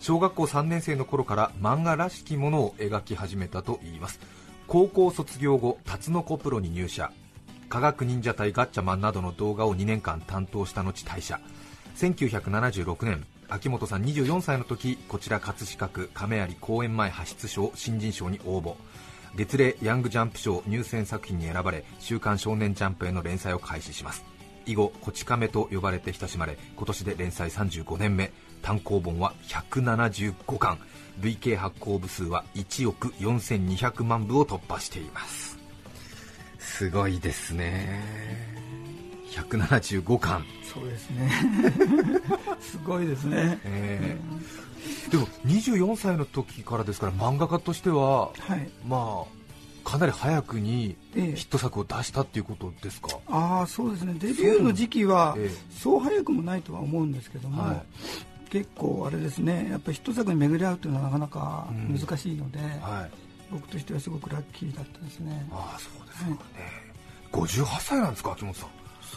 小学校3年生の頃から漫画らしきものを描き始めたといいます。高校卒業後タツノコプロに入社。科学忍者隊ガッチャマンなどの動画を2年間担当した後退社。1976年秋元さん24歳の時こちら葛飾区亀有公演前派出賞新人賞に応募。月齢ヤングジャンプ賞入選作品に選ばれ「週刊少年ジャンプ」への連載を開始します。以後「こち亀」と呼ばれて親しまれ今年で連載35年目。単行本は175巻。累計発行部数は1億4200万部を突破しています。すごいですね。175巻。そうですね。すごいですね、えでも24歳の時からですから漫画家としては、はい、まあかなり早くにヒット作を出したっていうことですか、ええ、ああそうですね。デビューの時期はそう早くもないとは思うんですけども、はい、結構あれですねやっぱりヒット作に巡り合うというのはなかなか難しいので、うんはい、僕としてはすごくラッキーだったですね。ああそうですかね、はい、58歳なんですか秋元さん。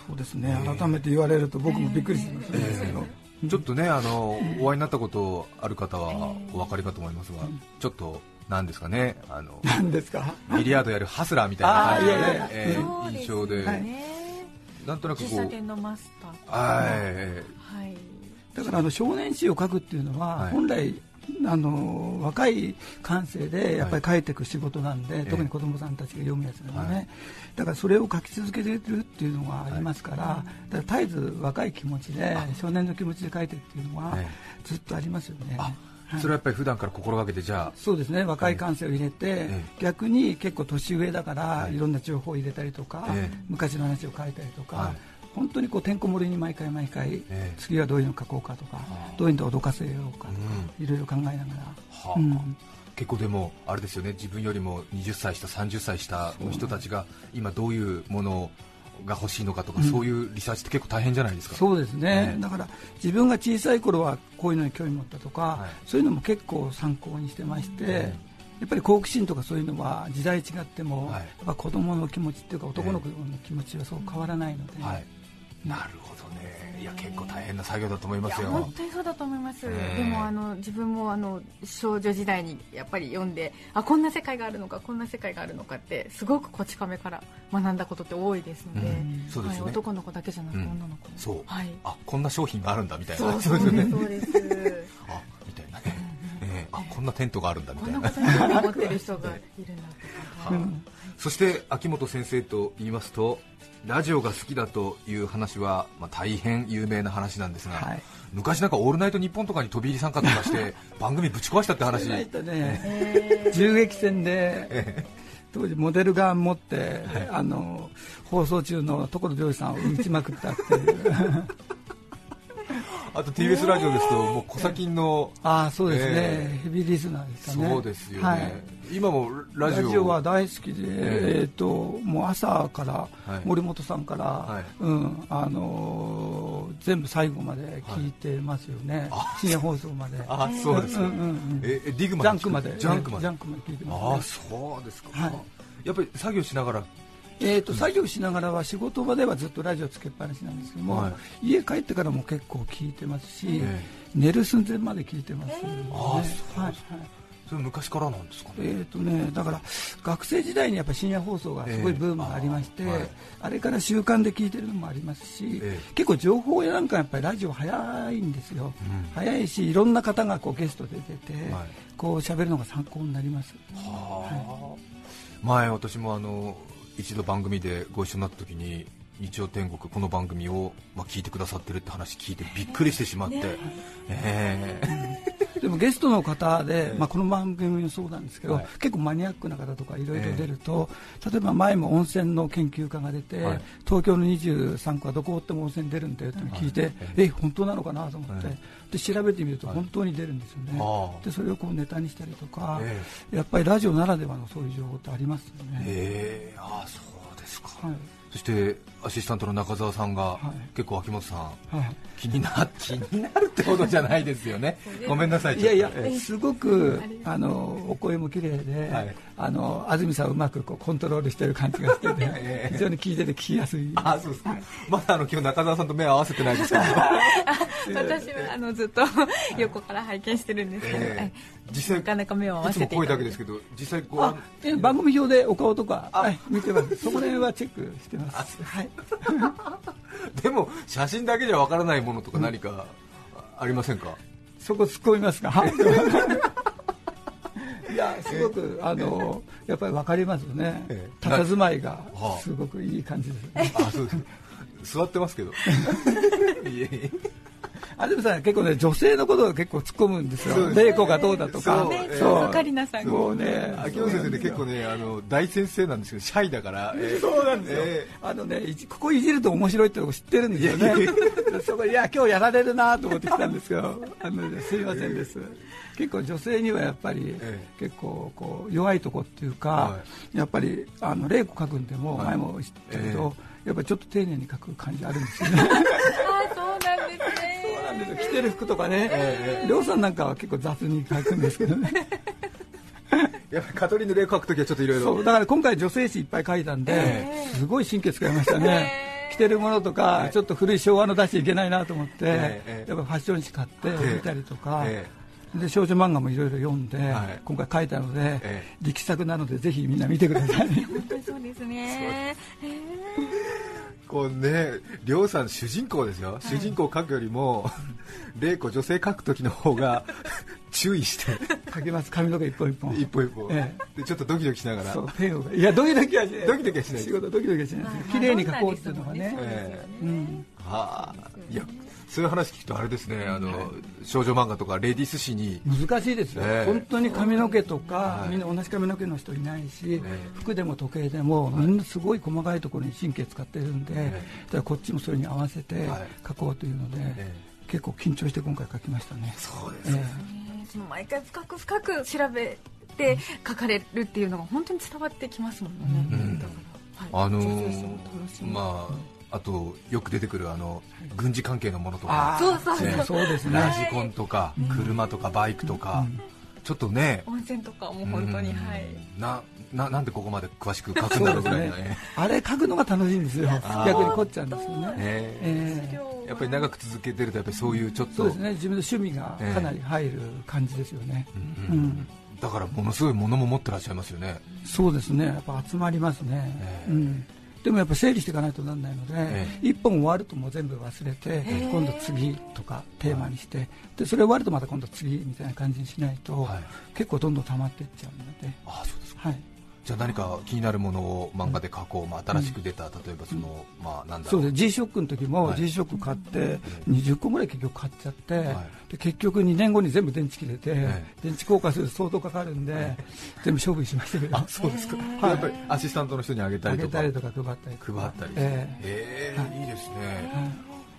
そうですね、えー、改めて言われると僕もびっくりしますけど、え。ーちょっとねあのお会いになったことある方はお分かりかと思いますが、ちょっとなんですかね？あの何ですか？ビリヤードやるハスラーみたいな。感じの、ねえー、印象で、はい、なんとなくこう。喫茶店のマスターはい、はい、だからあの少年誌を書くっていうのは、本来あの若い感性でやっぱり書いていく仕事なんで、はい、特に子供さんたちが読むやつでもね、はい、だからそれを書き続けてるっていうのがありますから、はい、だから絶えず若い気持ちで少年の気持ちで書いてるっていうのはずっとありますよね。それはやっぱり普段から心がけてじゃあ。そうですね。若い感性を入れて、逆に結構年上だから、い、ろんな情報を入れたりとか、昔の話を書いたりとか、本当にこうてんこ盛りに毎回毎回、えー、次はどういうの書こうかとか、どういうので脅かせようかとか、いろいろ考えながら、はあ、うん、結構でも、あれですよね。自分よりも20歳下、30歳下の人たちが今どういうものが欲しいのかとか、うん、そういうリサーチって結構大変じゃないですか。そうですね、だから自分が小さい頃はこういうのに興味持ったとか、はい、そういうのも結構参考にしてまして。やっぱり好奇心とかそういうのは時代違っても、はい、やっぱ子供の気持ちっていうか男の子の気持ちはそう変わらないので、はいなるほどね。いや結構大変な作業だと思いますよ。本当にそうだと思います、でもあの自分もあの少女時代にやっぱり読んであこんな世界があるのかこんな世界があるのかってすごくこち亀から学んだことって多いですので,、そうですね、男の子だけじゃなくて女の子も、そう、はい、あこんな商品があるんだみたいな。そう です。ねあみたいなね、えー、あこんなテントがあるんだみたいな。こんなことに持ってる人がいるんだとか、そして秋元先生と言いますとラジオが好きだという話は、まあ、大変有名な話なんですが、はい、昔なんか「オールナイトニッポン」とかに飛び入り参加とかして 番組ぶち壊したって話、ね、銃撃戦で当時モデルガン持って、はい、あの放送中の所ジョージさんを撃ちまくったっていうあと TBS ラジオですと、もう小先の、あそうですね、えー、ヘビーリスナーですね。そうですよね。はい、今もラジオは大好きで、えー、ともう朝から森本さんから、はい、うんあのー、全部最後まで聞いてますよね、はい、深夜放送まで。あそうですか。うんうんうん、えディグマジャンクまで。ジャンクまで。ジャンクまで聞いてます、ね、あそうですか。はい、やっぱり作業しながらえーと、作業しながらは仕事場ではずっとラジオつけっぱなしなんですけども、はい、家帰ってからも結構聞いてますし、えー、寝る寸前まで聞いてます、ね、あそうですか、はいそれ昔からなんですか、ね、えーとね、だから学生時代にやっぱ深夜放送がすごいブームがありまして、えーあはい、あれから習慣で聞いてるのもありますし、えー、結構情報やなんかやっぱりラジオ早いんですよ、うん、早いしいろんな方がこうゲストで出て、はい、こう喋るのが参考になります。はい、前私もあの一度番組でご一緒になった時に日曜天国この番組を、まあ、聞いてくださってるって話聞いてびっくりしてしまって、え。ー、でもゲストの方で、まあ、この番組もそうなんですけど、はい、結構マニアックな方とかいろいろ出ると、えー、例えば前も温泉の研究家が出て、はい、東京の23区はどこおっても温泉出るんだよって聞いて、はい、え本当なのかなと思って、で調べてみると本当に出るんですよね、でそれをこうネタにしたりとか、えー、やっぱりラジオならではのそういう情報ってありますよね。えー、あそうですか、はい。そしてアシスタントの中澤さんが、はい、結構秋元さん、はい、気にな 気になるってほどじゃないですよね。ごめんなさいいやいやすごくあのお声も綺麗で、はい、あの安住さんをうまくこうコントロールしてる感じがしてて、非常に聞いてて聞きやすい。あそうですね。まだあの今日中澤さんと目を合わせてないですけど。私はあのずっと横から拝見してるんですけど、えー、実際なかなか目を合わせてい声だけですけど実際こう番組表でお顔とか、はい、見てます。そこら辺はチェックしてます。はいでも写真だけじゃわからないものとか何かありませんか、うん、そこ突っ込みますか？いやすごくあのやっぱりわかりますよね、ええ、佇まいがすごくいい感じですね、あそうです。座ってますけど 安住さん結構ね女性のことを結構突っ込むんですよ。玲子がどうだとか。そう。カリナさんもうね。秋元先生ね結構ねあの大先生なんですけどシャイだから。そうなんですよ。あのねここいじると面白いってのを知ってるんですよね。そこいや今日やられるなと思って来たんですけどあのすいませんです。結構女性にはやっぱり結構こう弱いとこっていうかやっぱりあの玲子書くんでも前も言ったけどやっぱりちょっと丁寧に書く感じあるんですよね。あそうなんですね。そうなんですよ。着てる服とかね。亮さんなんかは結構雑に書くんですけどね。やっぱりカトリーヌレイ書くときはちょっといろいろだから今回女性誌いっぱい書いたんで、えー、すごい神経使いましたね、えー、着てるものとか、えー、ちょっと古い昭和の出していけないなと思って、やっぱファッション誌買って見たりとか、で少女漫画もいろいろ読んで、はい、今回書いたので、力作なのでぜひみんな見てください本当にそうです。ねこうね、りょうさん主人公ですよ、はい、主人公を書くよりも、玲子女性書く時の方が注意して。書けます。髪の毛一本一本。一本一本、ええ、でちょっとドキドキしながら。そうペンを。いやドキドキはしない。ドキドキはしない仕事ドキドキはしない綺麗に書こうっていうのがね、ええ、うん。はあ。いやそういう話聞くとあれですね、あの少女漫画とかレディース誌に。難しいですよ、えー、本当に髪の毛とか、みんな同じ髪の毛の人いないし、服でも時計でも、みんなすごい細かいところに神経使ってるんで、だからこっちもそれに合わせて書こうというので、結構緊張して今回書きましたね。そうですね、えー、毎回深く深く調べて書かれるっていうのが本当に伝わってきますもんね。うん、だから、はい、あのー、まああとよく出てくるあの軍事関係のものとか、そうそうそう。ですね、ラジコンとか、車とかバイクとか、ちょっとね、温泉とかも本当に、はい、なななんでここまで詳しく書くんだろうぐらいね、あれ書くのが楽しいんですよ、逆に凝っちゃうんですよね、え。ー、やっぱり長く続けてると、やっぱりそういうちょっと、そうですね、自分の趣味がかなり入る感じですよね。うんだからものすごいものも持ってらっしゃいますよね。そうですね、やっぱ集まりますね。え。ー、うんでもやっぱ整理していかないとならないので、ええ、1本終わるともう全部忘れて、え、今度次とかテーマにしてでそれ終わるとまた今度次みたいな感じにしないと、はい、結構どんどん溜まっていっちゃうので。あそうですか、はいじゃあ何か気になるものを漫画で書こう、まあ、新しく出た、例えばその、まあ、なんだそうです G ショックの時も G ショック買って20個ぐらい結局買っちゃって、で結局2年後に全部電池切れて、電池交換すると相当かかるんで、全部処分しましたけど。あそうですか、やっぱりアシスタントの人にあげたりとかあげたりとか配ったり配ったりええ。い。いですね、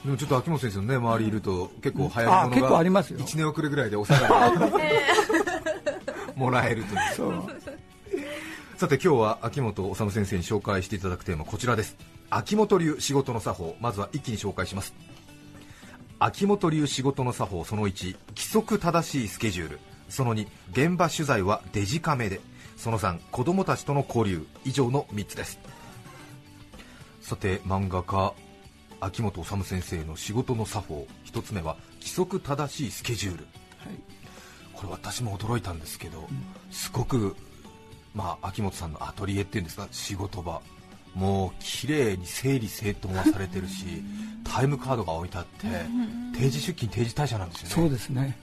でもちょっと秋元先生のね周りいると結構早いものが1年遅れぐらいでお下がり もらえるという。さて今日は秋元治先生に紹介していただくテーマこちらです。秋元流仕事の作法まずは一気に紹介します。秋元流仕事の作法その1規則正しいスケジュール。その2現場取材はデジカメで。その3子供たちとの交流。以上の3つです。さて漫画家秋元治先生の仕事の作法。1つ目は規則正しいスケジュール、はい、これ私も驚いたんですけど、うん、すごくまあ、秋元さんのアトリエっていうんですか仕事場。もう綺麗に整理整頓はされてるしタイムカードが置いてあって定時出勤定時退社なんですよね。そうですね。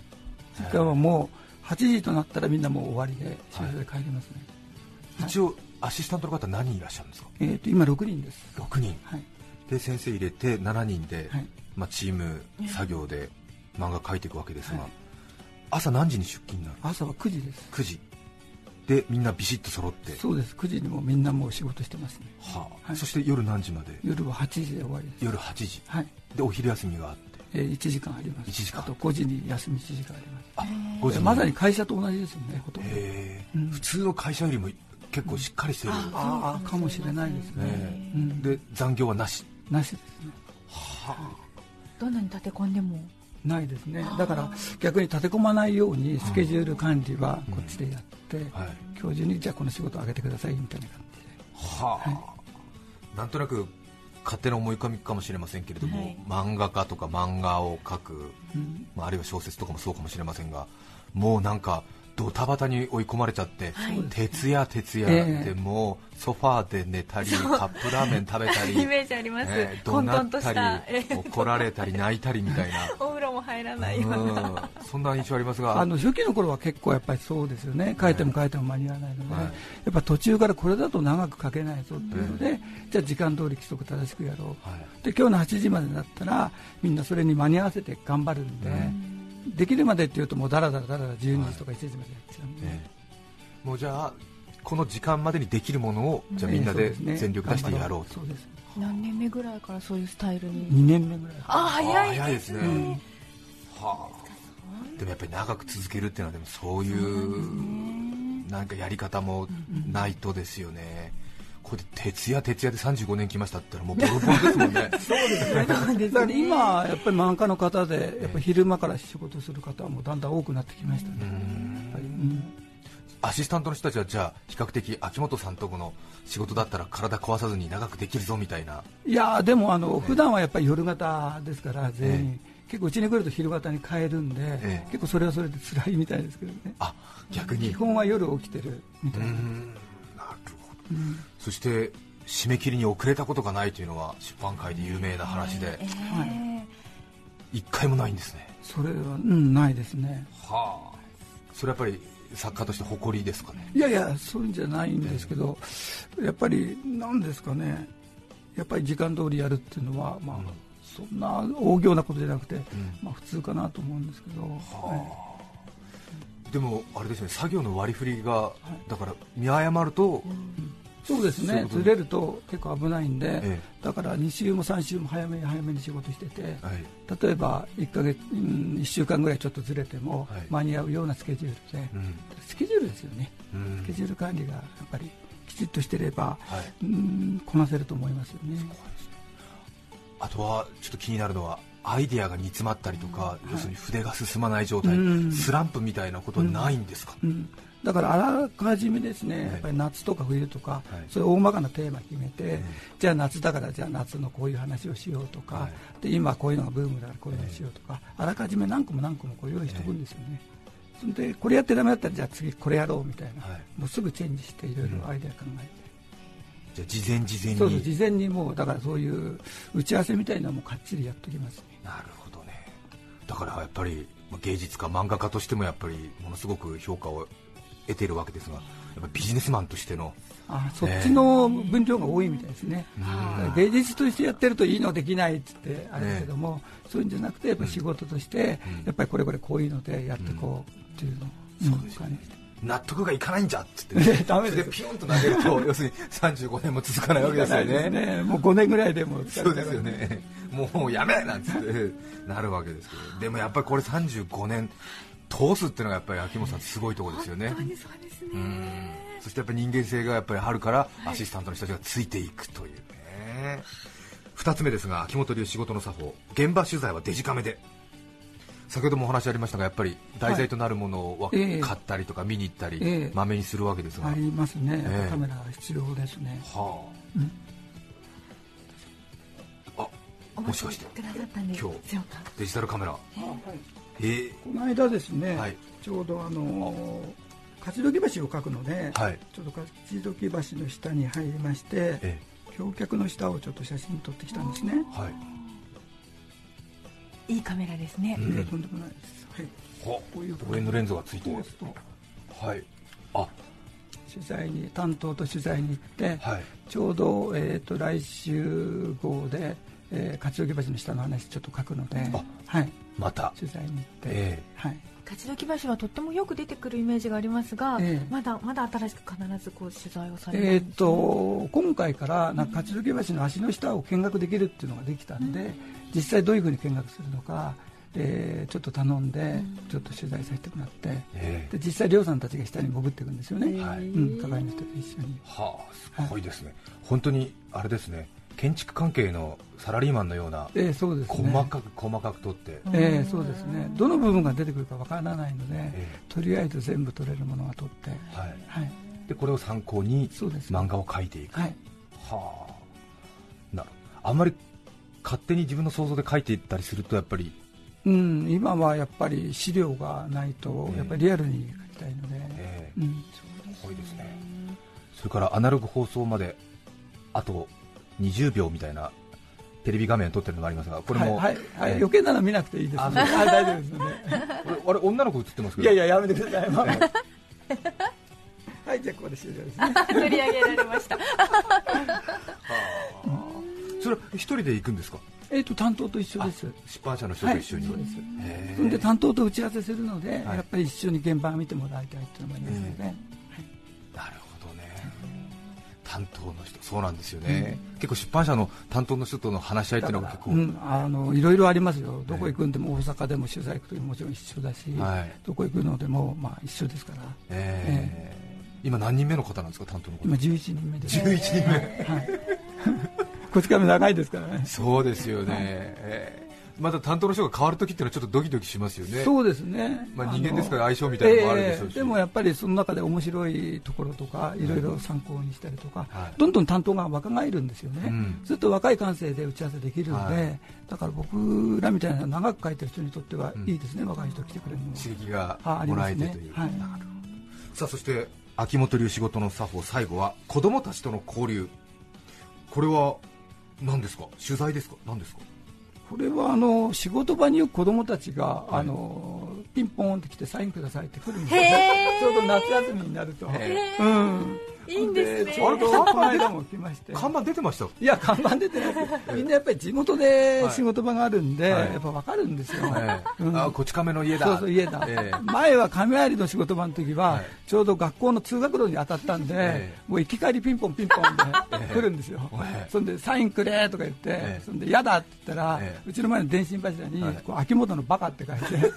それからもう8時となったらみんなもう終わりでで帰りますね、はい、一応アシスタントの方何人いらっしゃるんですか、えー、と今6人です。6人、はい、で先生入れて7人で、はい、まあ、チーム作業で漫画描いていくわけですが、朝何時に出勤になる朝は9時です。9時でみんなビシッと揃って。そうです。9時にもみんなもう仕事してますね、はあ。はい、そして夜何時まで？夜は8時で終わりです。夜8時、はい、でお昼休みがあって、えー、1時間あります。1時間。あと5時に休み1時間あります。あ5時まさに会社と同じですよねほとんど、うん、普通の会社よりも結構しっかりしてる、うん、ああかもしれないですね、うん、で残業はなし。なしですね。はあ。どんなに立て込んでもないですね。だから逆に立て込まないようにスケジュール管理はこっちでやって、うんはい、今日中にじゃあこの仕事を上げてくださいみたいな感じで。はあ、はい、なんとなく勝手な思い込みかもしれませんけれども、はい、漫画家とか漫画を描く、うん、まあ、あるいは小説とかもそうかもしれませんがもうなんかドタバタに追い込まれちゃって、はい、徹夜徹夜でもうソファーで寝たり、カップラーメン食べたり イメージあります、えー、怒鳴ったり、怒られたり泣いたりみたいな も入らないような。そんな印象ありますが。あの初期の頃は結構やっぱりそうですよね。書いても書いても間に合わないので、はい、やっぱ途中からこれだと長く書けないぞっていうので、じゃあ時間通り規則正しくやろう、はい、で今日の8時までだったらみんなそれに間に合わせて頑張るんで、できるまでっていうともうだらだらだらだら12時とか1時までやっちゃうんで、もうじゃあこの時間までにできるものをじゃあみんなで全力出してやろうと、う。何年目ぐらいからそういうスタイルに？2年目ぐらい。あ早いですね、うん、はあ。でもやっぱり長く続けるっていうのはでもそういうなんかやり方もないとですよね、これ徹夜徹夜で35年来ましたって言ったらもうボロボロですもんね。そうですね。今やっぱり漫画の方でやっぱ昼間から仕事する方はもうだんだん多くなってきましたね、うん。アシスタントの人たちはじゃあ比較的秋元さんとこの仕事だったら体壊さずに長くできるぞみたいな。いやでもあの、ね、普段はやっぱり夜型ですから全員、え結構うちに来ると昼型に変えるんで、え結構それはそれで辛いみたいですけどね。あ逆に。基本は夜起きてるみたいな。なるほど、うん、そして締め切りに遅れたことがないというのは出版界で有名な話で、えー、はい、一回もないんですね。それは、うん、ないですね。はあ。それやっぱり作家として誇りですかね？いやいやそういうんじゃないんですけど、やっぱりなんですかね。やっぱり時間通りやるっていうのは、まあ、うん、そんな大行なことじゃなくて、うん、まあ、普通かなと思うんですけど、はあ、でもあれですね作業の割り振りが、だから見誤ると、うん。そうですね。ずれると結構危ないんで、ええ、だから2週も3週も早めに早めに仕事してて、はい、例えば1か月、うん、1週間ぐらいちょっとずれても間に合うようなスケジュールで、はい、スケジュールですよね、うん、スケジュール管理がやっぱりきちっとしてれば、はい、うん、こなせると思いますよね。あとはちょっと気になるのはアイディアが煮詰まったりとか、要するに筆が進まない状態、スランプみたいなことないんですか、うん。だからあらかじめですね、やっぱり夏とか冬とか、そういう大まかなテーマ決めて、じゃあ夏だからじゃあ夏のこういう話をしようとか、で今こういうのがブームだからこういうのをしようとか、あらかじめ何個も何個もこう用意しておくんですよね。それでこれやってダメだったらじゃあ次これやろうみたいな、もうすぐチェンジしていろいろアイデア考えて。じゃあ事前事前に。そうそう事前にもうだからそういう打ち合わせみたいなのもかっちりやっておきます、ね、なるほどね。だからやっぱり芸術家漫画家としてもやっぱりものすごく評価を得ているわけですが、やっぱビジネスマンとしての。あそっちの分量が多いみたいですね、芸術としてやってるといいのできないって言ってあるけども、そういうんじゃなくてやっぱ仕事として、やっぱりこれこれこういうのでやっていこうっていうのを、そうですね納得がいかないんじゃっつって、ね、ダメでピヨンと投げると 要するに35年も続かないわけですよね。ねもう5年ぐらいでもそうですよね。もうやめなんつって なるわけですけど。でもやっぱりこれ35年通すっていうのがやっぱり秋元さんすごいところですよね。そうですね。そしてやっぱり人間性がやっぱり春からアシスタントの人たちがついていくというね。二、つ目ですが秋元流仕事の作法。現場取材はデジカメで。先ほどもお話ありましたがやっぱり題材となるものを買ったりとか見に行ったり、まめにするわけですが。ありますね。カメラは必要ですね。はあ。あ、もしかして今日デジタルカメラ。えー、この間ですね、はい、ちょうどあの勝どき橋を描くので、はい、ちょっと勝どき橋の下に入りまして、えー、橋脚の下をちょっと写真撮ってきたんですね。はいいいカメラですね。うん、とんでもないです。はい。こういう上のレンズがついてる。はい。あ。取材に担当と取材に行って、はい、ちょうどえっ、ー、と来週号で、えー、勝どき橋の下の話ちょっと書くので、はい。また取材に行って、えー、はい、勝どき橋はとってもよく出てくるイメージがありますが、えー、まだまだ新しく必ずこう取材をされる、ね、えー、と今回からなんか勝どき橋の足の下を見学できるっていうのができたんで、うん、実際どういうふうに見学するのか、えー、ちょっと頼んで、ちょっと取材させてもらって、えー、で実際、亮さんたちが下に潜っていくんですよね、はい、うん、係の人と一緒に。はあ、すごいですね、はい、本当にあれですね。建築関係のサラリーマンのような、えーそうですね、細かく細かく取って、えー、そうですね。どの部分が出てくるかわからないので、えー、とりあえず全部取れるものは取って、はい。はい、でこれを参考に漫画を描いていく、はい、はあ。なあんまり勝手に自分の想像で描いていったりするとやっぱり。うん、今はやっぱり資料がないと、やっぱりリアルに描きたいので、えーうん、すごいですね。それからアナログ放送まであと20秒みたいなテレビ画面撮ってるのがありますがこれも、はいはい、余計なの見なくていいです、ね、大丈夫ですのであれ女の子映ってますけど。いやいややめてください、まあ、はいじゃあここで終了ですね。取り上げられました それは一人で行くんですか？えーと、担当と一緒です。出版社の人と一緒に、はい、それで担当と打ち合わせするので、はい、やっぱり一緒に現場を見てもらいたいというのもありますので、はい、なるほどね。担当の人そうなんですよね、うん、結構出版社の担当の人との話し合いっていうのが結構、うん、あのいろいろありますよ。どこ行くんでも大阪でも取材行くときもちろん一緒だし、どこ行くのでもまあ一緒ですから、えー、えー今何人目の方なんですか担当の方？今11人目です、11人目、はいこち亀長いですからね。そうですよね、えー、また担当の人が変わるときってのはちょっとドキドキしますよね。そうですね、まあ、人間ですから相性みたいなのもあるでしょうし、えー、でもやっぱりその中で面白いところとかい。ろいろ参考にしたりとか、はい、どんどん担当が若返るんですよね、うん、ずっと若い感性で打ち合わせできるので、はい、だから僕らみたいな長く書いてる人にとってはいいですね、うん、若い人来てくれるの刺激がもらえてという、ねはい、さあそして秋元流仕事の作法最後は子供たちとの交流。これは何ですか？取材ですか？何ですか？これはあの仕事場によく子供たちが、はい、あのピンポンって来てサインくださいって来るんですよ。ちょうど夏休みになると、うん、いいんですね。ちょうどこの間も来まして。看板出てました。いや看板出てない。みんなやっぱり地元で仕事場があるんで、やっぱわかるんですよ。あこち亀の家だ。そうそう家だ。前は亀有の仕事場の時はちょうど学校の通学路に当たったんで、もう行き帰りピンポンピンポンで来るんですよ。そんでサインくれとか言って、そんで嫌だって言ったら、うちの前の電信柱に秋元のバカって書いて。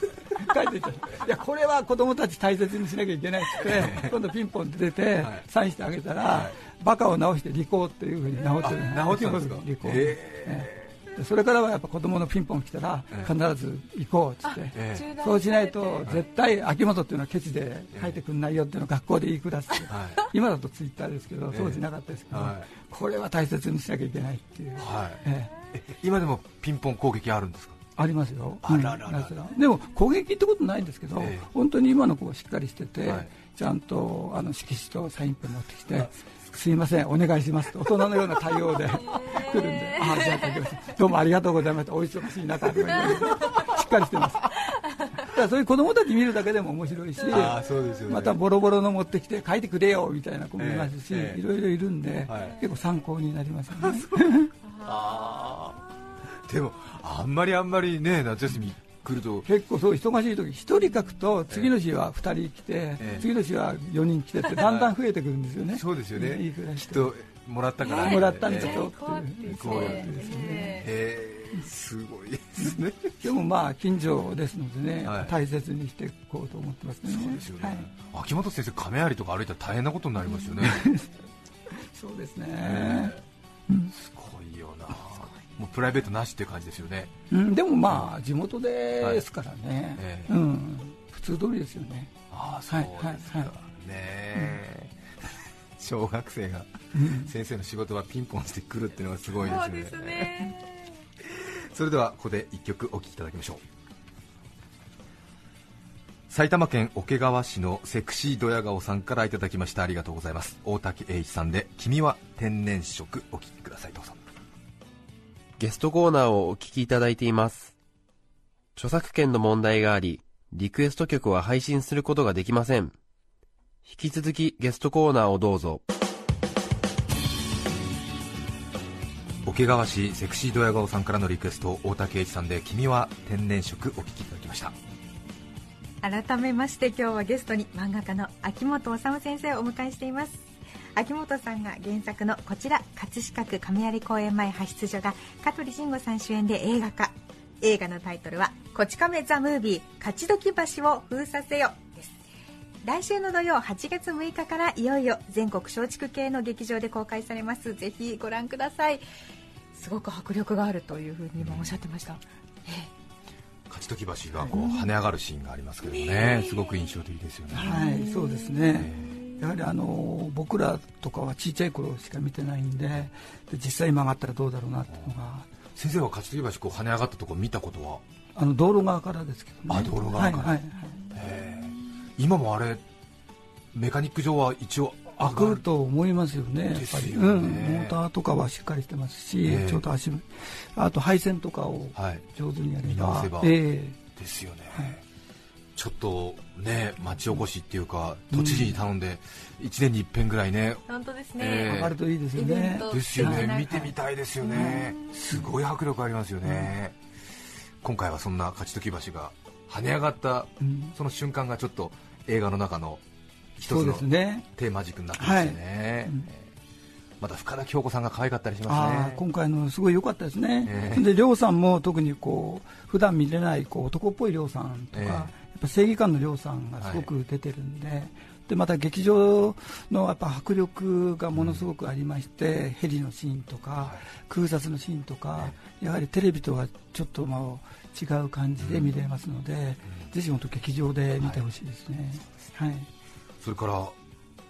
書いていた。いやこれは子供たち大切にしなきゃいけないって今度ピンポンって出て、サインしてあげたら、はい、バカを直して利口っていうふうに直ってる直ってますか？利口、えー、それからはやっぱ子供のピンポン来たら必ず行こうっつって、えー、そうしないと絶対秋元っていうのはケチで書いてくんないよっていうのを学校で言い下す、はい、今だとツイッターですけど当時なかったですけど、はい、これは大切にしなきゃいけないっていう、はい。えー、今でもピンポン攻撃あるんですか？ありますよ、あらららでも攻撃ってことないんですけど、えー、本当に今の子はしっかりしてて、はい、ちゃんとあの色紙とサインペン持ってきて、すいません、お願いしますと、大人のような対応で来るんで、ああ、じゃあ、どうもありがとうございます、お忙しい中で、しっかりしてます。だそういう子供たち見るだけでも面白いし、ね、またボロボロの持ってきて書いてくれよみたいな子もいますし、えーえー、いろいろいるんで、はい、結構参考になりますよね。あ でもあんまりあんまりね夏休み来ると。結構そう忙しい時1人書くと次の日は2人来て、えー、次の日は4人来てってだんだん増えてくるんですよね。そうですよね。いいきっともらったから、もらったんだとっていう。こうやってですねえー、すごいですね。でもまあ近所ですのでね、はい、大切にしていこうと思ってますね。そうですよね、はい、秋元先生亀有とか歩いたら大変なことになりますよね。そうですね、えー、すごいよなもうプライベートなしっていう感じですよね、うん、でもまあ地元ですからね、はい。えー、うん、普通通りですよね。ああそうですか、はいはい、ね、うん、小学生が先生の仕事はピンポンしてくるっていうのがすごいですね。そうですね。それではここで1曲お聴きいただきましょう。埼玉県桶川市のセクシードヤ顔さんからいただきました。ありがとうございます。大滝栄一さんで「君は天然色」お聴きください。どうぞゲストコーナーをお聞きいただいています。著作権の問題があり、リクエスト曲は配信することができません。引き続きゲストコーナーをどうぞ。桶川市セクシードヤ顔さんからのリクエスト大竹栄一さんで「君は天然色」お聞きいただきました改めまして今日はゲストに漫画家の秋元治先生をお迎えしています秋元さんが原作のこちら葛飾区亀有公園前派出所が香取慎吾さん主演で映画化。映画のタイトルは「こち亀ザ・ムービー勝ち時橋を封鎖せよ」です。来週の土曜8月6日からいよいよ全国松竹系の劇場で公開されます。ぜひご覧ください。すごく迫力があるというふうに今おっしゃってました、勝ち時橋がこう跳ね上がるシーンがありますけどね、すごく印象的ですよね。はい、そうですね。やはりあの僕らとかは小さい頃しか見てないんでで実際曲がったらどうだろうなっていうのが先生は勝木橋こう跳ね上がったところ見たことは？あの道路側からですけどね。あ道路側から、はいはいはい、今もあれメカニック上は一応開くと思いますよね、やっぱり、うん、モーターとかはしっかりしてますし、えー、ちょっと足あと配線とかを上手にやれば、はい、えー、ですよね、はい、ちょっとね、町おこしっていうか、都知事に頼んで、1年に一遍ぐらいね、本当ですね、えー、上がるといいですよね、ですよね、見てみたいですよね、すごい迫力ありますよね、今回はそんな勝どき橋が跳ね上がった、その瞬間がちょっと映画の中の一つのテーマ軸になってますよね。また深田恭子さんが可愛かったりしますね。今回のすごい良かったですね、えー、で亮さんも特にこう普段見れないこう男っぽい亮さんとか、ぱ正義感の亮さんがすごく出てるんで、はい、でまた劇場のやっぱ迫力がものすごくありまして、うん、ヘリのシーンとか、はい、空撮のシーンとか、やはりテレビとはちょっとまあ違う感じで見れますので、うん、ぜひ本当劇場で見てほしいですね。はい、はいそれから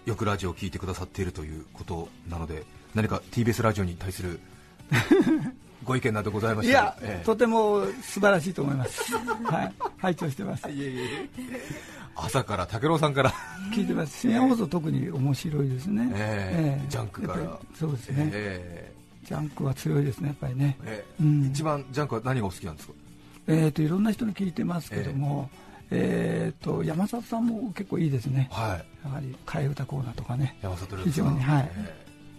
よくラジオを聞いてくださっているということなので何か TBS ラジオに対するご意見などございましたや、ええ、とても素晴らしいと思います、はい、拝聴してます。いえいえ。朝から毅郎さんから。聞いてます。深夜放送特に面白いですね、ええ。ジャンクから。そうですね、えジャンクは強いですねやっぱりね、えうん、一番ジャンクは何がお好きなんですか？えーと、いろんな人に聞いてますけども、えーと、山里さんも結構いいですね、はい、やはり替え歌コーナーとかね、山里非常に、はい、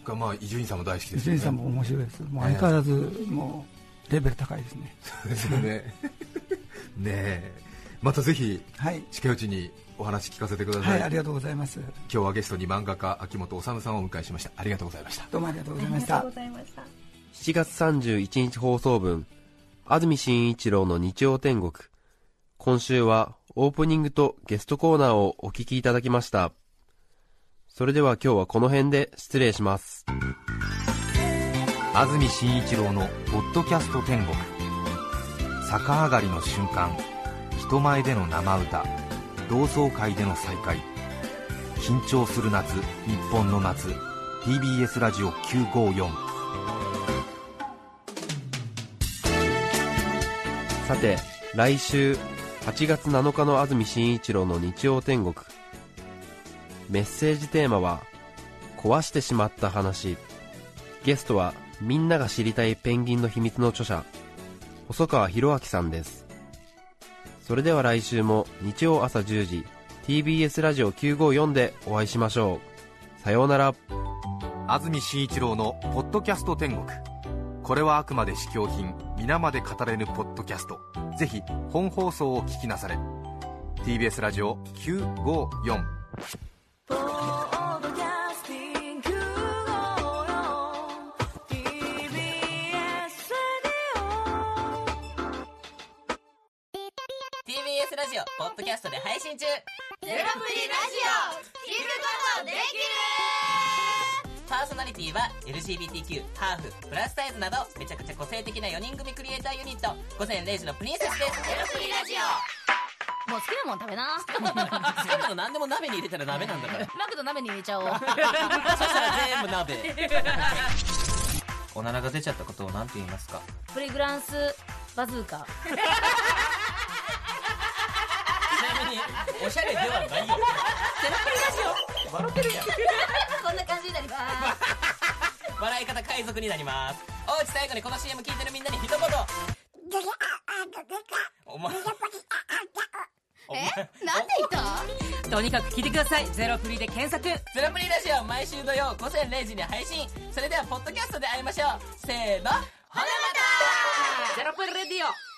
がまあ伊集院さんも大好きです、ね、伊集院さんも面白いです、もう相変わらずもうレベル高いですね。そうですよね。ねえ。またぜひ、はい、近いうちにお話聞かせてください、はい、ありがとうございます。今日はゲストに漫画家秋元治さんをお迎えしました。ありがとうございました。どうもありがとうございました。7月31日放送分安住紳一郎の日曜天国。今週はオープニングとゲストコーナーをお聞きいただきました。それでは今日はこの辺で失礼します。安住紳一郎のポッドキャスト天国。逆上がりの瞬間。人前での生歌。同窓会での再会。緊張する夏日本の夏。TBS ラジオ954さて来週8月7日の安住紳一郎の日曜天国メッセージテーマは壊してしまった話。ゲストはみんなが知りたいペンギンの秘密の著者細川博明さんです。それでは来週も日曜朝10時 TBS ラジオ954でお会いしましょう。さようなら。安住紳一郎の「ポッドキャスト天国」これはあくまで試供品皆まで語れぬポッドキャスト。ぜひ本放送を聞きなされ。TBS ラジオ954ラジオポッドキャストで配信中。ゼロプリラジオ聞くことできるパーソナリティは LGBTQ、ハーフ、プラスサイズなどめちゃくちゃ個性的な4人組クリエイターユニット。午前0時のプリンセスです。ゼロプリラジオもう好きなもん食べな。好きなの何でも鍋に入れたら鍋なんだから。マクド鍋に入れちゃおう。そしたら全部鍋。おならが出ちゃったことを何て言いますか？プリグランスバズーカ。ちなみにおしゃれではないよ。ゼロプリラジオ。笑ってるやん。こんな感じになります。笑い方海賊になります。おうち最後にこの CM 聞いてるみんなに一言。お前え？なんて言った？とにかく聞いてください。ゼロプリで検索。ゼロプリラジオ毎週土曜午前0時に配信。それではポッドキャストで会いましょう。せーの。ほなまた。ゼロプリレディオ